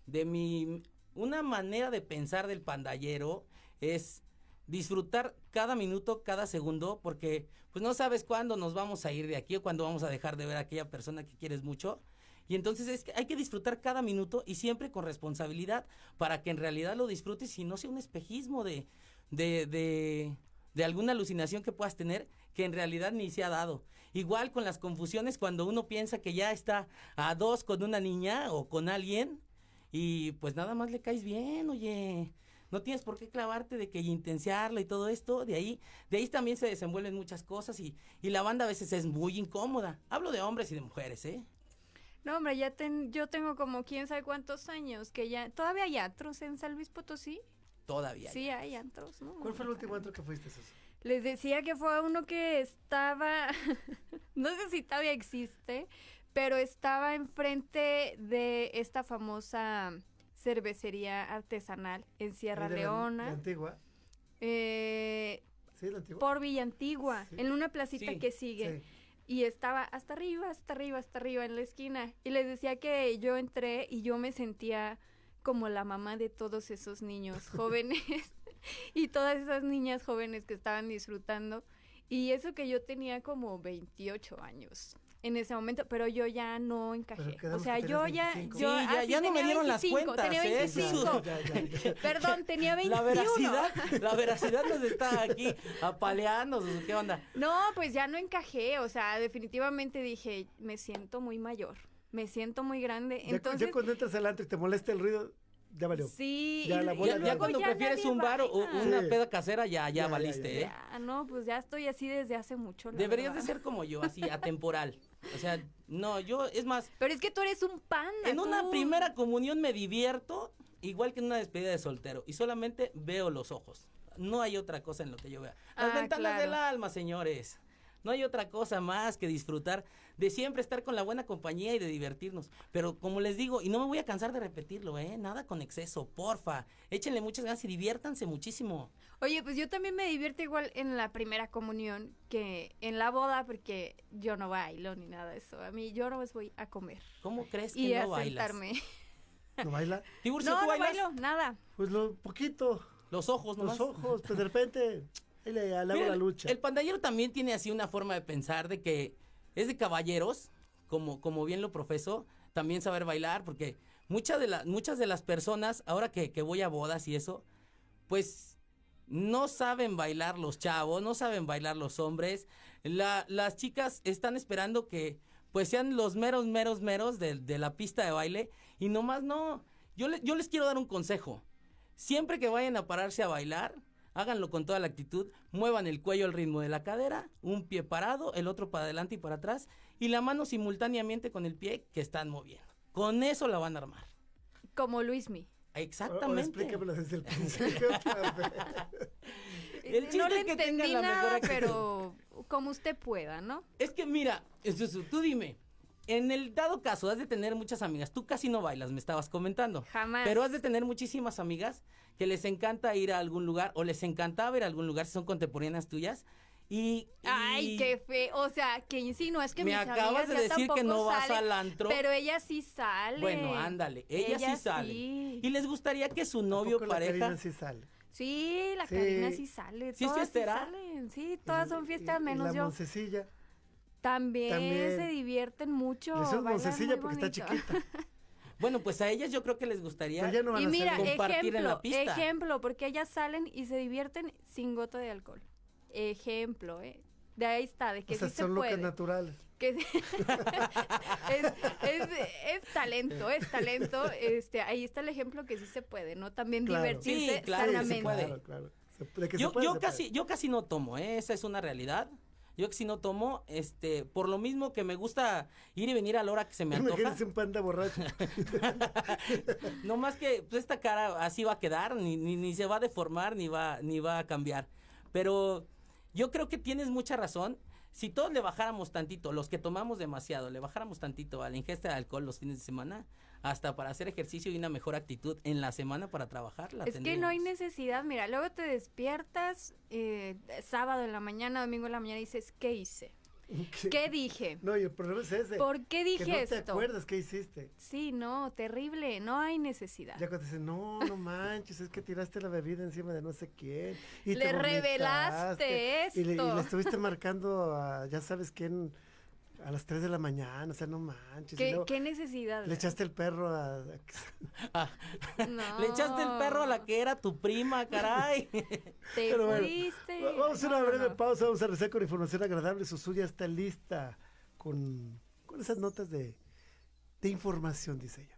de mi, una manera de pensar del pandallero es disfrutar cada minuto, cada segundo, porque pues no sabes cuándo nos vamos a ir de aquí o cuándo vamos a dejar de ver a aquella persona que quieres mucho. Y entonces es que hay que disfrutar cada minuto y siempre con responsabilidad para que en realidad lo disfrutes y no sea un espejismo de, de, de, de alguna alucinación que puedas tener que en realidad ni se ha dado. Igual con las confusiones cuando uno piensa que ya está a dos con una niña o con alguien y pues nada más le caes bien, oye. No tienes por qué clavarte de que intensiarla y todo esto. De ahí, de ahí también se desenvuelven muchas cosas y, y la banda a veces es muy incómoda. Hablo de hombres y de mujeres, ¿eh?
No, hombre, ya ten- yo tengo como quién sabe cuántos años que ya... ¿Todavía hay antros en San Luis Potosí?
Todavía.
Sí, hay antros, ¿no?
¿Cuál fue el último antro que fuiste, Ceci?
Les decía que fue uno que estaba... no sé si todavía existe, pero estaba enfrente de esta famosa cervecería artesanal en Sierra
de
Leona.
La antigua.
eh,
Sí, la antigua.
por Villa Antigua, en una placita
Sí,
que sigue. Y estaba hasta arriba, hasta arriba, hasta arriba en la esquina. Y les decía que yo entré y yo me sentía como la mamá de todos esos niños jóvenes y todas esas niñas jóvenes que estaban disfrutando. Y eso que yo tenía como 28 años en ese momento, pero yo ya no encajé. O sea, yo ya,
25.
yo
Sí, ya-
así
ya no me dieron las
25,
cuentas,
tenía
¿eh?
25.
Ya, ya, ya.
Perdón, tenía 21.
La veracidad, la veracidad nos está aquí apaleando, ¿qué onda?
No, pues ya no encajé, o sea, definitivamente dije, me siento muy mayor, me siento muy grande,
Ya,
entonces
ya cuando entras al antro y te molesta el ruido, ya valió.
sí,
Ya la bola
Ya, ya cuando
ya
prefieres un bar o una
Sí.
peda casera, ya, ya,
Ya, ya,
valiste,
ya,
¿eh?
Ah, no, pues ya estoy así desde hace mucho.
Deberías de ser como yo, así, atemporal. O sea, no, yo, es más,
Pero es que tú eres un panda.
en una primera comunión me divierto igual que en una despedida de soltero y solamente veo los ojos. No hay otra cosa en lo que yo vea. Las
Ah,
ventanas
claro.
del alma, señores. No hay otra cosa más que disfrutar de siempre estar con la buena compañía y de divertirnos. Pero como les digo, y no me voy a cansar de repetirlo, ¿eh? Nada con exceso, porfa. Échenle muchas ganas y diviértanse muchísimo.
Oye, pues yo también me divierto igual en la primera comunión que en la boda, porque yo no bailo ni nada de eso. A mí yo no más voy a comer
¿Cómo crees que
y
no
a
bailas?
sentarme.
¿No baila?
Tiburcio,
No,
¿tú
no
bailas?
bailo, nada.
Pues lo poquito.
Los ojos, nomás.
Los ojos, pues de repente, ahí le, le hago
Mira,
la lucha.
El pandallero también tiene así una forma de pensar de que es de caballeros, como, como bien lo profeso, también saber bailar, porque muchas de, las muchas de las personas, ahora que, que voy a bodas y eso, pues no saben bailar los chavos, no saben bailar los hombres. La- las chicas están esperando que pues sean los meros, meros, meros de, de la pista de baile y nomás no. Yo, le- yo les quiero dar un consejo. Siempre que vayan a pararse a bailar, háganlo con toda la actitud, muevan el cuello al ritmo de la cadera, un pie parado, el otro para adelante y para atrás, y la mano simultáneamente con el pie que están moviendo. Con eso la van a armar.
Como Luismi.
Exactamente.
explícamelo desde el principio.
El chiste
no le
es que tengan
entendí
la
nada, pero como usted pueda, ¿no?
Es que mira, tú dime, en el dado caso, has de tener muchas amigas. Tú casi no bailas, me estabas comentando.
Jamás.
Pero has de tener muchísimas amigas que les encanta ir a algún lugar o les encantaba ir a algún lugar si son contemporáneas tuyas. Y,
Ay, qué fe, o sea, que insinúas que
Me
mis
acabas
amigas
de decir que no vas al antro.
Pero ella sí sale.
Bueno, ándale, ella, sí sale.
sí.
Y les gustaría que su novio,
la
pareja...
Karina sí sale.
Sí, la
Sí.
Karina sí sale.
¿Sí es
todas
fiestera?
salen. Sí, todas son fiestas
Y- y
menos
la
yo.
Moncecilla.
También,
También.
se divierten mucho.
Y eso es Moncecilla porque está chiquita.
Bueno, pues a ellas yo creo que les gustaría
Pero ya no van
Y
a
mira,
compartir en
ejemplo,
la pista.
ejemplo, porque ellas salen y se divierten sin gota de alcohol. Ejemplo, ¿eh? De ahí está, de que
o sea,
sí se
son locas
puede.
naturales.
que es, es, es talento, es talento. Este, ahí está el ejemplo que sí se puede, ¿no? También
Claro.
divertirse
Sí, claro, sí se
sanamente.
puede.
Claro, claro. Se- de que se
Yo,
puede,
yo
se
casi,
puede.
yo casi no tomo, ¿eh? esa es una realidad. Yo casi no tomo, este, por lo mismo que me gusta ir y venir a la hora que se me antoja.
Un panda borracho.
No más que pues, esta cara así va a quedar, ni, ni, ni se va a deformar, ni va, ni va a cambiar. Pero yo creo que tienes mucha razón. Si todos le bajáramos tantito, los que tomamos demasiado, le bajáramos tantito a la ingesta de alcohol los fines de semana, hasta para hacer ejercicio y una mejor actitud en la semana para trabajar, la
Es que no hay necesidad, mira, luego te despiertas eh, sábado en la mañana, domingo en la mañana y dices, ¿qué hice? ¿Qué dije?
No, y el problema es ese.
¿Por qué dije
que no te
esto?
acuerdas qué hiciste.
Sí, no, terrible, no hay necesidad.
Ya cuando te dicen, no, no manches, es que tiraste la bebida encima de no sé quién. Y
Le
te
revelaste
vomitaste, Y le, y
esto.
le estuviste marcando a ya sabes quién a las 3 de la mañana, o sea, no manches.
¿Qué,
luego
qué necesidad?
le echaste el perro a...
No.
Le echaste el perro a la que era tu prima, caray.
Te
Pero bueno, Vamos a una
No,
breve
no.
pausa, vamos a regresar con información agradable. Su suya está lista con, con esas notas de, de información, dice ella.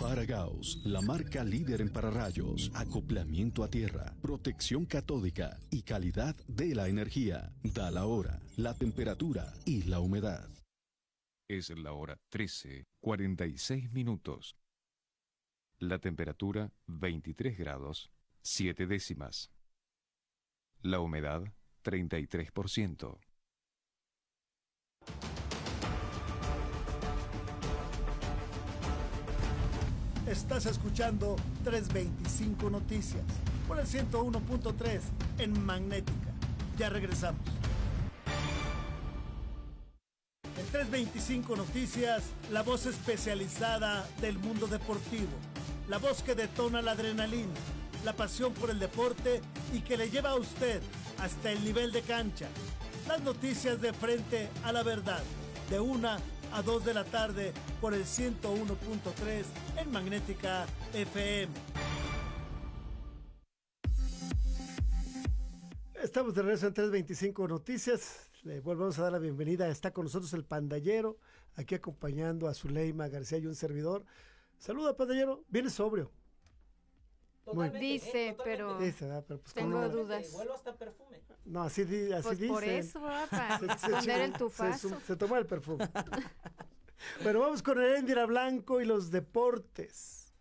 Faragaos, la marca líder en pararrayos, acoplamiento a tierra, protección catódica y calidad de la energía. Da la hora, la temperatura y la humedad.
Es la hora 13, 46 minutos. La temperatura 23 grados, 7 décimas. La humedad 33%.
Estás escuchando 325 Noticias por el 101.3 en Magnética. Ya regresamos. En 325 Noticias, la voz especializada del mundo deportivo. La voz que detona la adrenalina, la pasión por el deporte y que le lleva a usted hasta el nivel de cancha. Las noticias de frente a la verdad. De una a 2 de la tarde por el 101.3 en Magnética FM.
Estamos de regreso en 325 Noticias. Le volvemos a dar la bienvenida. Está con nosotros el pandallero, aquí acompañando a Zuleima García y un servidor. Saluda, pandallero. Viene sobrio. Muy bien.
Dice, pero
Dice, ¿verdad? Pero, pues,
tengo dudas.
Huelo hasta perfume.
No, así, así
Pues
dicen.
por eso. Para
Se-
el tufazo.
Se, se tomó el perfume. Pero vamos con Erendira Blanco y los deportes.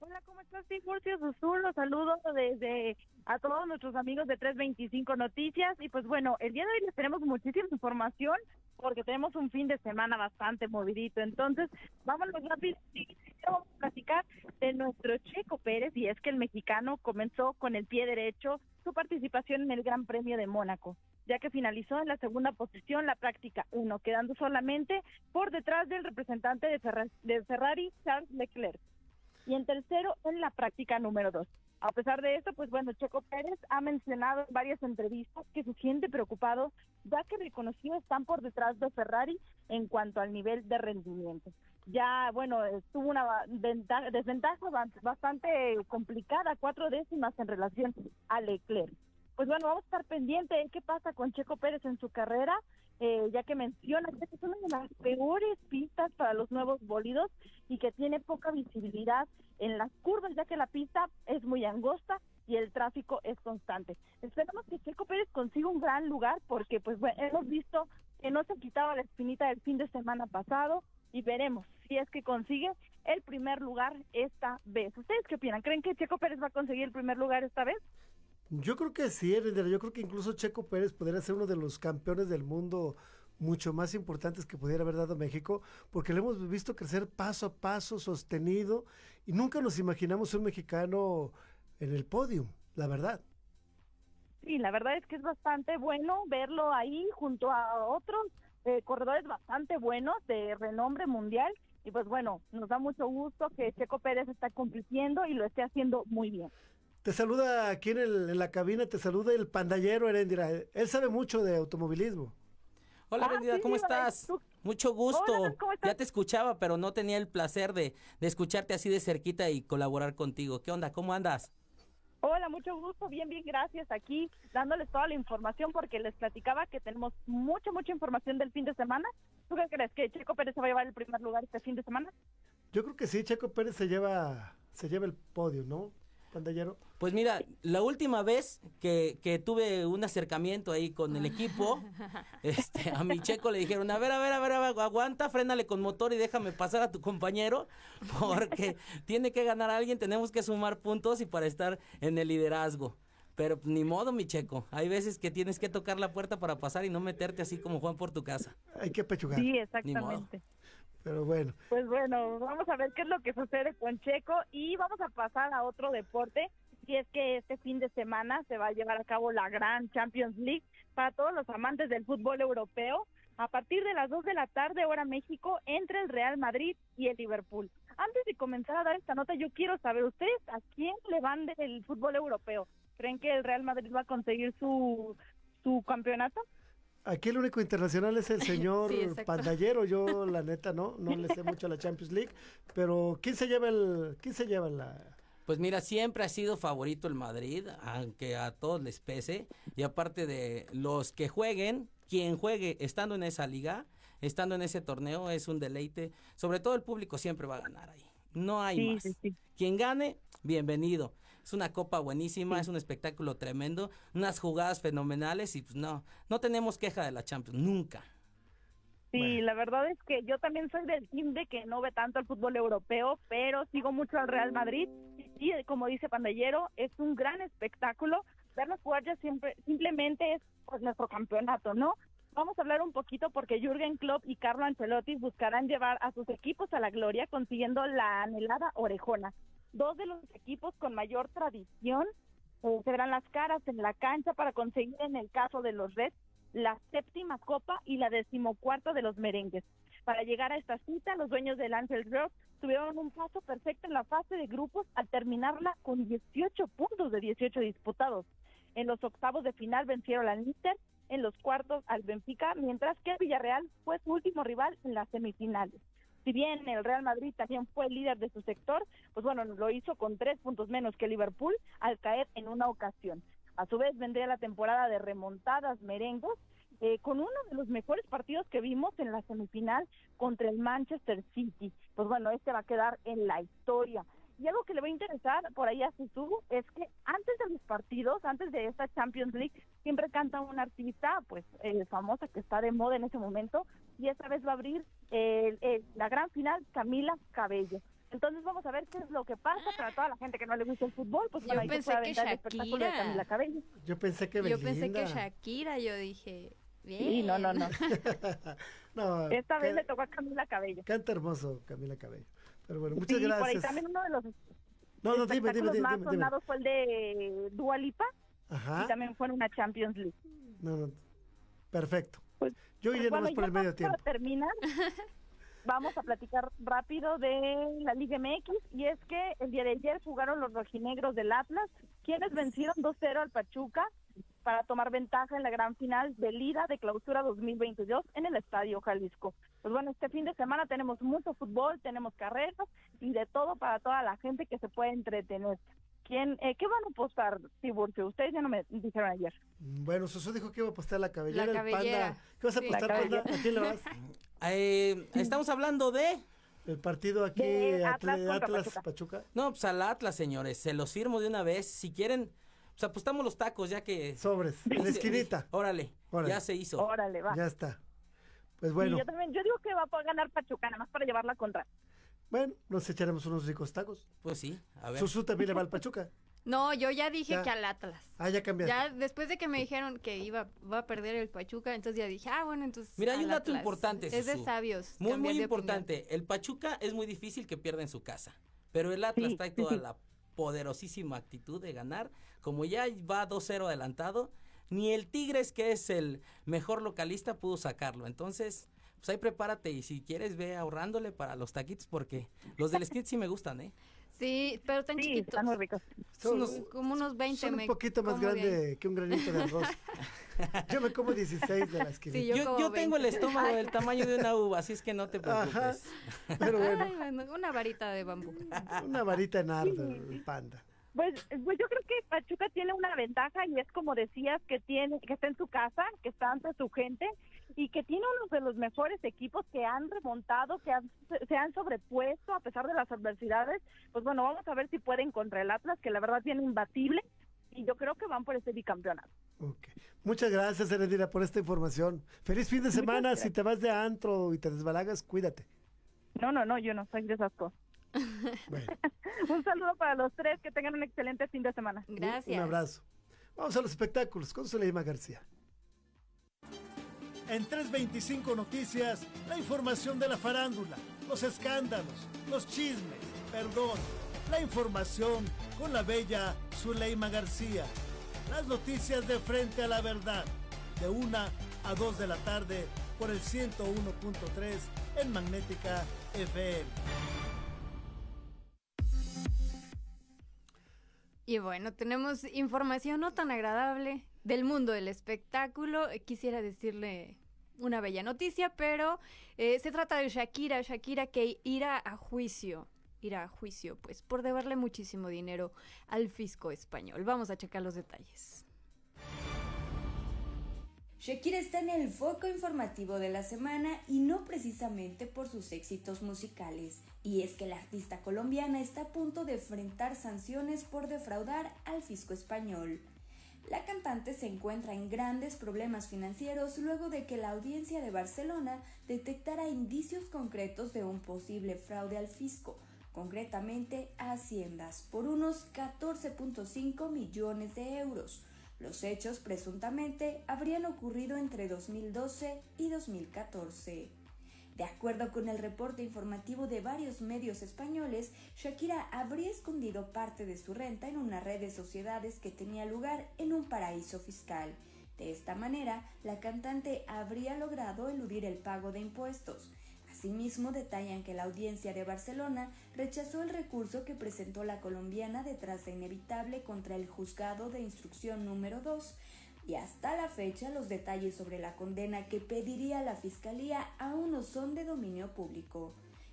Hola, ¿cómo estás, Tiburcio Susur? Los saludo desde a todos nuestros amigos de 325 Noticias. Y pues bueno, el día de hoy les tenemos muchísima información porque tenemos un fin de semana bastante movidito. Entonces, vámonos rápido. Vamos a platicar de nuestro Checo Pérez y es que el mexicano comenzó con el pie derecho su participación en el Gran Premio de Mónaco, ya que finalizó en la segunda posición la práctica 1, quedando solamente por detrás del representante de, Ferra- de Ferrari, Charles Leclerc y en tercero en la práctica número dos. A pesar de esto, pues bueno, Checo Pérez ha mencionado en varias entrevistas que se siente preocupado ya que reconoció están por detrás de Ferrari en cuanto al nivel de rendimiento. Ya, bueno, tuvo una desventaja ba- bastante complicada, cuatro décimas en relación a Leclerc. Pues bueno, vamos a estar pendiente de qué pasa con Checo Pérez en su carrera, eh, ya que menciona que es una de las peores pistas para los nuevos bólidos y que tiene poca visibilidad en las curvas, ya que la pista es muy angosta y el tráfico es constante. Esperamos que Checo Pérez consiga un gran lugar porque pues bueno, hemos visto que no se quitaba la espinita del fin de semana pasado y veremos si es que consigue el primer lugar esta vez. ¿Ustedes qué opinan? ¿Creen que Checo Pérez va a conseguir el primer lugar esta vez?
Yo creo que sí. Yo creo que incluso Checo Pérez podría ser uno de los campeones del mundo mucho más importantes que pudiera haber dado México, porque lo hemos visto crecer paso a paso, sostenido, y nunca nos imaginamos un mexicano en el podio, la verdad.
Sí, la verdad es que es bastante bueno verlo ahí junto a otros eh, corredores bastante buenos de renombre mundial. Y pues bueno, nos da mucho gusto que Checo Pérez está compitiendo y lo esté haciendo muy bien.
Te saluda aquí en, el, en la cabina, te saluda el pandallero Erendira. Él sabe mucho de automovilismo.
Hola,
Ah,
¿cómo
sí,
estás? Mucho gusto.
Hola, ¿cómo estás?
Ya te escuchaba, pero no tenía el placer de, de escucharte así de cerquita y colaborar contigo. ¿Qué onda? ¿Cómo andas?
Hola, mucho gusto, bien, bien, gracias. Aquí dándoles toda la información porque les platicaba que tenemos mucha, mucha información del fin de semana. ¿Tú qué crees? ¿Que Checo Pérez se va a llevar el primer lugar este fin de semana?
Yo creo que sí, Checo Pérez se lleva, se lleva el podio, ¿no, pandallero?
Pues mira, la última vez que, que tuve un acercamiento ahí con el equipo, este, a mi checo le dijeron, a ver, a ver, a ver, a ver, aguanta, frénale con motor y déjame pasar a tu compañero, porque tiene que ganar a alguien, tenemos que sumar puntos y para estar en el liderazgo. Pero pues, ni modo, mi checo. Hay veces que tienes que tocar la puerta para pasar y no meterte así como Juan por tu casa.
Hay que pechugar.
Sí,
Ni modo.
Pero bueno,
Pues bueno, vamos a ver qué es lo que sucede con Checo y vamos a pasar a otro deporte. Y es que este fin de semana se va a llevar a cabo la gran Champions League para todos los amantes del fútbol europeo. A partir de las 2 de la tarde, hora México, entre el Real Madrid y el Liverpool. Antes de comenzar a dar esta nota, yo quiero saber, ¿ustedes a quién le van del fútbol europeo? ¿Creen que el Real Madrid va a conseguir su, su campeonato?
Aquí el único internacional es el señor
Sí,
pandallero. Yo, la neta, no, no le sé mucho a la Champions League. Pero ¿quién se lleva el, quién se lleva la?
Pues mira, siempre ha sido favorito el Madrid, aunque a todos les pese. Y aparte de los que jueguen, quien juegue estando en esa liga, estando en ese torneo, es un deleite. Sobre todo el público siempre va a ganar ahí. No hay
Sí,
más.
sí, sí.
Quien gane, bienvenido. Es una copa buenísima, es un espectáculo tremendo, unas jugadas fenomenales y pues no, no tenemos queja de la Champions, nunca.
Sí, la verdad es que yo también soy del team de que no ve tanto el fútbol europeo, pero sigo mucho al Real Madrid y como dice Pandallero, es un gran espectáculo. Verlos jugar ya siempre, simplemente es pues, nuestro campeonato, ¿no? Vamos a hablar un poquito porque Jürgen Klopp y Carlo Ancelotti buscarán llevar a sus equipos a la gloria consiguiendo la anhelada orejona. Dos de los equipos con mayor tradición eh, se verán las caras en la cancha para conseguir en el caso de los Reds la séptima copa y la decimocuarta de los merengues. Para llegar a esta cita, los dueños del Anfield Rock tuvieron un paso perfecto en la fase de grupos al terminarla con 18 puntos de 18 disputados. En los octavos de final vencieron al Inter, en los cuartos al Benfica, mientras que Villarreal fue su último rival en las semifinales. Si bien el Real Madrid también fue líder de su sector, pues bueno, lo hizo con tres puntos menos que Liverpool al caer en una ocasión. A su vez vendría la temporada de remontadas merengos, eh, con uno de los mejores partidos que vimos en la semifinal contra el Manchester City. Pues bueno, este va a quedar en la historia. Y algo que le va a interesar por ahí a Susu es que antes de los partidos, antes de esta Champions League, siempre canta una artista, pues eh, famosa que está de moda en ese momento, y esta vez va a abrir eh, eh, la gran final Camila Cabello. Entonces vamos a ver qué es lo que pasa para toda la gente que no le gusta el fútbol, pues
Yo pensé que
aventar el espectáculo de
Shakira.
Camila Cabello.
Yo pensé que
Yo pensé que
Belinda.
Shakira, yo dije, bien.
Sí, no, no, no.
No,
Esta vez le tocó a Camila Cabello.
Canta hermoso Camila Cabello. Pero bueno, muchas
sí, por ahí
gracias.
también uno de los
No, no, dime, dime,
espectáculos
dime,
más
dime, dime.
sonados fue el de Dua Lipa
Ajá.
y también fue en una Champions League.
No, no. Perfecto. Yo
Pues
iré
bueno,
nomás por
ya
el medio
vamos
tiempo.
Para terminar, vamos a platicar rápido de la Liga MX y es que el día de ayer jugaron los rojinegros del Atlas, quienes vencieron 2-0 al Pachuca para tomar ventaja en la gran final del ida de clausura 2022 en el Estadio Jalisco. Pues bueno, este fin de semana tenemos mucho fútbol, tenemos carreras y de todo para toda la gente que se puede entretener. ¿Quién, eh, ¿Qué van a apostar, Tiburcio? Ustedes ya no me dijeron ayer.
Bueno, Susu dijo que iba a apostar la cabellera,
La
el
cabellera.
panda. ¿Qué vas a
Sí. La
apostar, panda? ¿A quién le vas?
Eh, estamos hablando de...
El partido aquí,
De Atlas Pachuca.
Pachuca.
No, pues al Atlas, señores, se los firmo de una vez. Si quieren, pues apostamos los tacos, ya que...
Sobres, en la esquinita.
Órale,
Órale.
ya se hizo.
Órale, va.
Ya está. Pues
Y
bueno,
yo también, yo digo que va a poder ganar Pachuca, nada más para llevarla contra.
Bueno, nos echaremos unos ricos tacos.
Pues sí, a ver.
Susu también le va al Pachuca.
No, yo ya dije
Ya.
que al Atlas.
Ah, ya cambiaste.
Ya después de que me dijeron que iba va a perder el Pachuca, entonces ya dije, ah, bueno, entonces
Mira, hay un dato
Atlas.
importante.
Es de
Susu.
sabios.
Muy, muy
opinión.
importante. El Pachuca es muy difícil que pierda en su casa. Pero el Atlas
Sí,
trae
sí,
toda
sí.
la poderosísima actitud de ganar. Como ya va 2-0 adelantado, ni el Tigres, que es el mejor localista, pudo sacarlo. Entonces, pues ahí prepárate y si quieres ve ahorrándole para los taquitos porque los del skit sí me gustan, ¿eh?
Sí, pero tan chiquitos.
están muy ricos.
Son
unos, como unos 20
Son un poquito más grande que un granito de arroz. Yo me como 16 de las que
Sí,
Yo,
yo
tengo el
20.
estómago
Ay.
del tamaño de una uva, así es que no te preocupes.
Pero bueno,
Ay, bueno, una varita de bambú.
una varita en ardo, el panda.
Pues, pues yo creo que Pachuca tiene una ventaja y es como decías que tiene que está en su casa, que está ante su gente y que tiene uno de los mejores equipos que han remontado, que han- se han sobrepuesto a pesar de las adversidades. Pues bueno, vamos a ver si pueden contra el Atlas, que la verdad viene imbatible y yo creo que van por este bicampeonato.
Muchas gracias, Heredira, por esta información. Feliz fin de semana.
gracias.
Si te vas de antro y te desbalagas, cuídate.
No, no, no, yo no soy de esas cosas. Un saludo para los tres, que tengan un excelente fin de semana.
Un- Un abrazo. Vamos a los espectáculos con Zuleima García.
En 325 Noticias, la información de la farándula, los escándalos, los chismes, perdón, la información con la bella Zuleima García. Las noticias de frente a la verdad, de 1 a 2 de la tarde por el 101.3 en Magnética FM.
Y bueno, tenemos información no tan agradable del mundo del espectáculo. Eh, Quisiera decirle una bella noticia, pero eh, se trata de Shakira, Shakira que irá a juicio, irá a juicio, pues, por deberle muchísimo dinero al fisco español. Vamos a checar los detalles.
Shakira está en el foco informativo de la semana y no precisamente por sus éxitos musicales. Y es que la artista colombiana está a punto de enfrentar sanciones por defraudar al fisco español. La cantante se encuentra en grandes problemas financieros luego de que la audiencia de Barcelona detectara indicios concretos de un posible fraude al fisco, concretamente a Haciendas, por unos 14.5 millones de euros. Los hechos presuntamente habrían ocurrido entre 2012 y 2014. De acuerdo con el reporte informativo de varios medios españoles, Shakira habría escondido parte de su renta en una red de sociedades que tenía lugar en un paraíso fiscal. De esta manera, la cantante habría logrado eludir el pago de impuestos. Asimismo, detallan que la audiencia de Barcelona rechazó el recurso que presentó la colombiana detrás de Inevitable contra el juzgado de instrucción número 2 y hasta la fecha los detalles sobre la condena que pediría la Fiscalía aún no son de dominio público.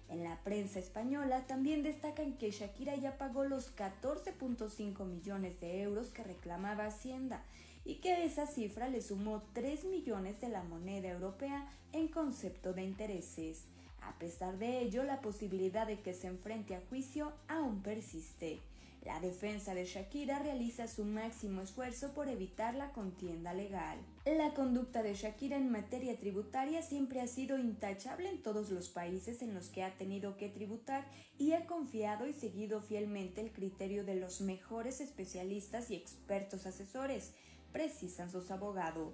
En la prensa española también destacan que Shakira ya pagó los 14.5 millones de euros que reclamaba Hacienda y que a esa cifra le sumó 3 millones de la moneda europea en concepto de intereses. A pesar de ello, la posibilidad de que se enfrente a juicio aún persiste. La defensa de Shakira realiza su máximo esfuerzo por evitar la contienda legal. La conducta de Shakira en materia tributaria siempre ha sido intachable en todos los países en los que ha tenido que tributar y ha confiado y seguido fielmente el criterio de los mejores especialistas y expertos asesores, precisan sus abogados.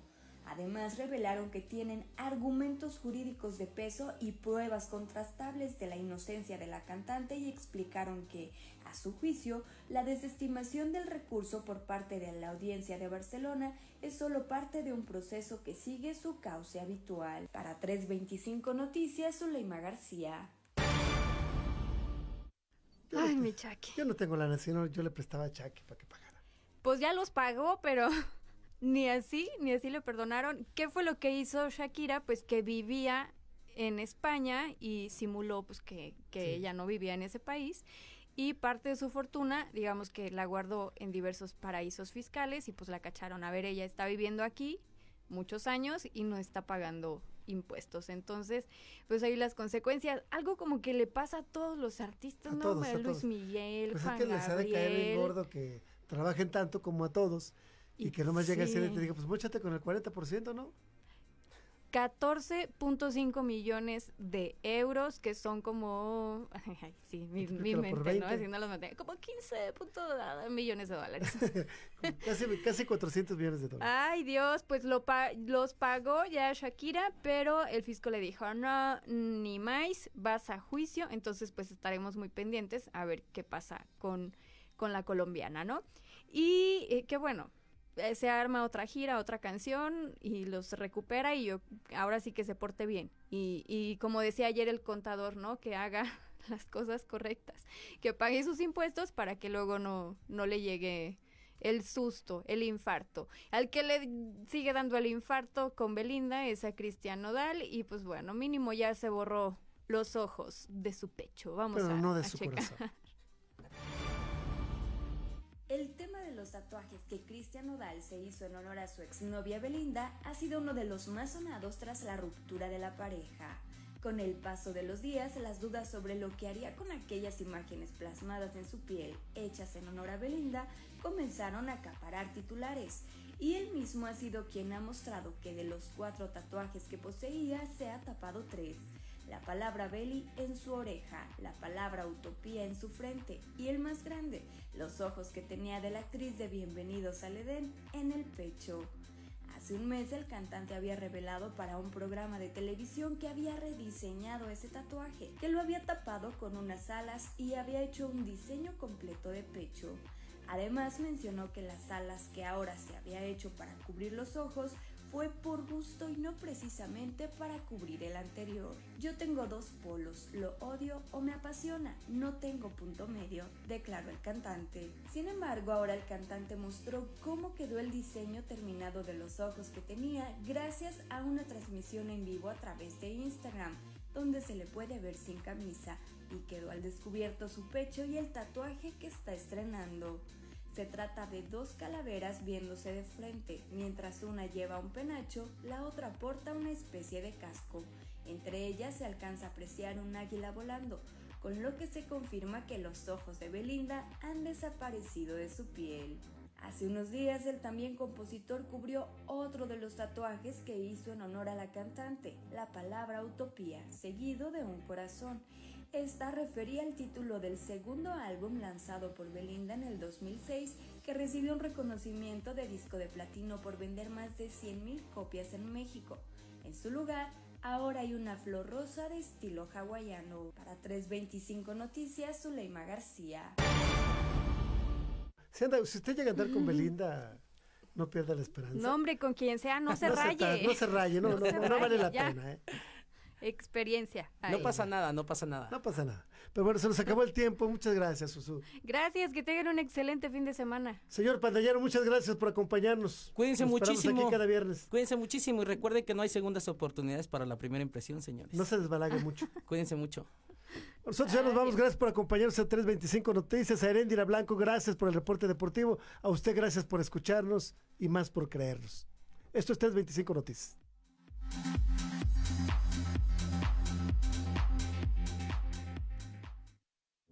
Además, revelaron que tienen argumentos jurídicos de peso y pruebas contrastables de la inocencia de la cantante y explicaron que, a su juicio, la desestimación del recurso por parte de la audiencia de Barcelona es solo parte de un proceso que sigue su cauce habitual. Para 325 Noticias, Zuleima García.
Ay, mi Chucky.
Yo no tengo la nación, yo le prestaba a Chucky para que pagara.
Pues ya los pagó, pero ni así, ni así le perdonaron. ¿Qué fue lo que hizo Shakira? Pues que vivía en España y simuló pues que, que ella no vivía en ese país y parte de su fortuna, digamos que la guardó en diversos paraísos fiscales y pues la cacharon. A ver, ella está viviendo aquí muchos años y no está pagando impuestos. Entonces, pues ahí las consecuencias, algo como que le pasa a todos los artistas,
A
¿no?
todos, a
Luis
todos.
Miguel,
Pues es que les ha de caer
Gabriel.
gordo que trabajen tanto como a todos y, que nomás llegue a ser y
sí.
te diga, pues móchate con el 40%, ¿no?
14.5 millones de euros, que son como, ay, sí, mi, mi mente, ¿no?
20.
Haciendo las matemáticas, como 15 punto- millones de dólares.
casi, casi 400 millones de dólares.
Ay, Dios, pues lo pa- los pagó ya Shakira, pero el fisco le dijo, no, ni más, vas a juicio, entonces pues estaremos muy pendientes a ver qué pasa con, con la colombiana, ¿no? Y eh, que bueno, se arma otra gira, otra canción y los recupera y yo ahora sí que se porte bien. Y, y como decía ayer el contador, ¿no? Que haga las cosas correctas, que pague sus impuestos para que luego no, no le llegue el susto, el infarto. Al que le sigue dando el infarto con Belinda es a Cristian Nodal y pues bueno, mínimo ya se borró los ojos de su pecho. Vamos
Pero
a,
no de
a
su
checar.
corazón.
El tema de los tatuajes que Cristian Nodal se hizo en honor a su exnovia Belinda ha sido uno de los más sonados tras la ruptura de la pareja. Con el paso de los días, las dudas sobre lo que haría con aquellas imágenes plasmadas en su piel, hechas en honor a Belinda, comenzaron a acaparar titulares. Y él mismo ha sido quien ha mostrado que de los cuatro tatuajes que poseía, se ha tapado tres. La palabra Belly en su oreja, la palabra Utopía en su frente y el más grande, los ojos que tenía de la actriz de Bienvenidos al Edén en el pecho. Hace un mes el cantante había revelado para un programa de televisión que había rediseñado ese tatuaje, que lo había tapado con unas alas y había hecho un diseño completo de pecho. Además mencionó que las alas que ahora se había hecho para cubrir los ojos fue por gusto y no precisamente para cubrir el anterior. Yo tengo dos polos, lo odio o me apasiona, no tengo punto medio, declaró el cantante. Sin embargo, ahora el cantante mostró cómo quedó el diseño terminado de los ojos que tenía gracias a una transmisión en vivo a través de Instagram, donde se le puede ver sin camisa y quedó al descubierto su pecho y el tatuaje que está estrenando. Se trata de dos calaveras viéndose de frente, mientras una lleva un penacho, la otra porta una especie de casco. Entre ellas se alcanza a apreciar un águila volando, con lo que se confirma que los ojos de Belinda han desaparecido de su piel. Hace unos días el también compositor cubrió otro de los tatuajes que hizo en honor a la cantante, la palabra utopía, seguido de un corazón. Esta refería al título del segundo álbum lanzado por Belinda en el 2006, que recibió un reconocimiento de disco de platino por vender más de 100.000 copias en México. En su lugar, ahora hay una flor rosa de estilo hawaiano. Para 325 Noticias, Zuleima García.
Si, anda- si usted llega a andar con Belinda, no pierda la esperanza.
No, hombre, con quien sea, no se
No
raye.
no se raye, no, no,
se
no, no vale la
ya.
pena, ¿eh?
Experiencia.
No pasa nada, no pasa nada.
No pasa nada. Pero bueno, se nos acabó el tiempo. Muchas gracias, Susu.
Gracias, que tengan un excelente fin de semana.
Señor Pandallero, muchas gracias por acompañarnos.
Cuídense
Nos
muchísimo.
aquí cada viernes.
Cuídense muchísimo y recuerden que no hay segundas oportunidades para la primera impresión, señores.
No se desbalague mucho.
Cuídense mucho.
Nosotros ya nos vamos. Gracias por acompañarnos a 325 Noticias. A Erendira Blanco, gracias por el reporte deportivo. A usted, gracias por escucharnos y más por creernos. Esto es 325 Noticias.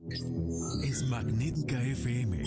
Es Magnética FM.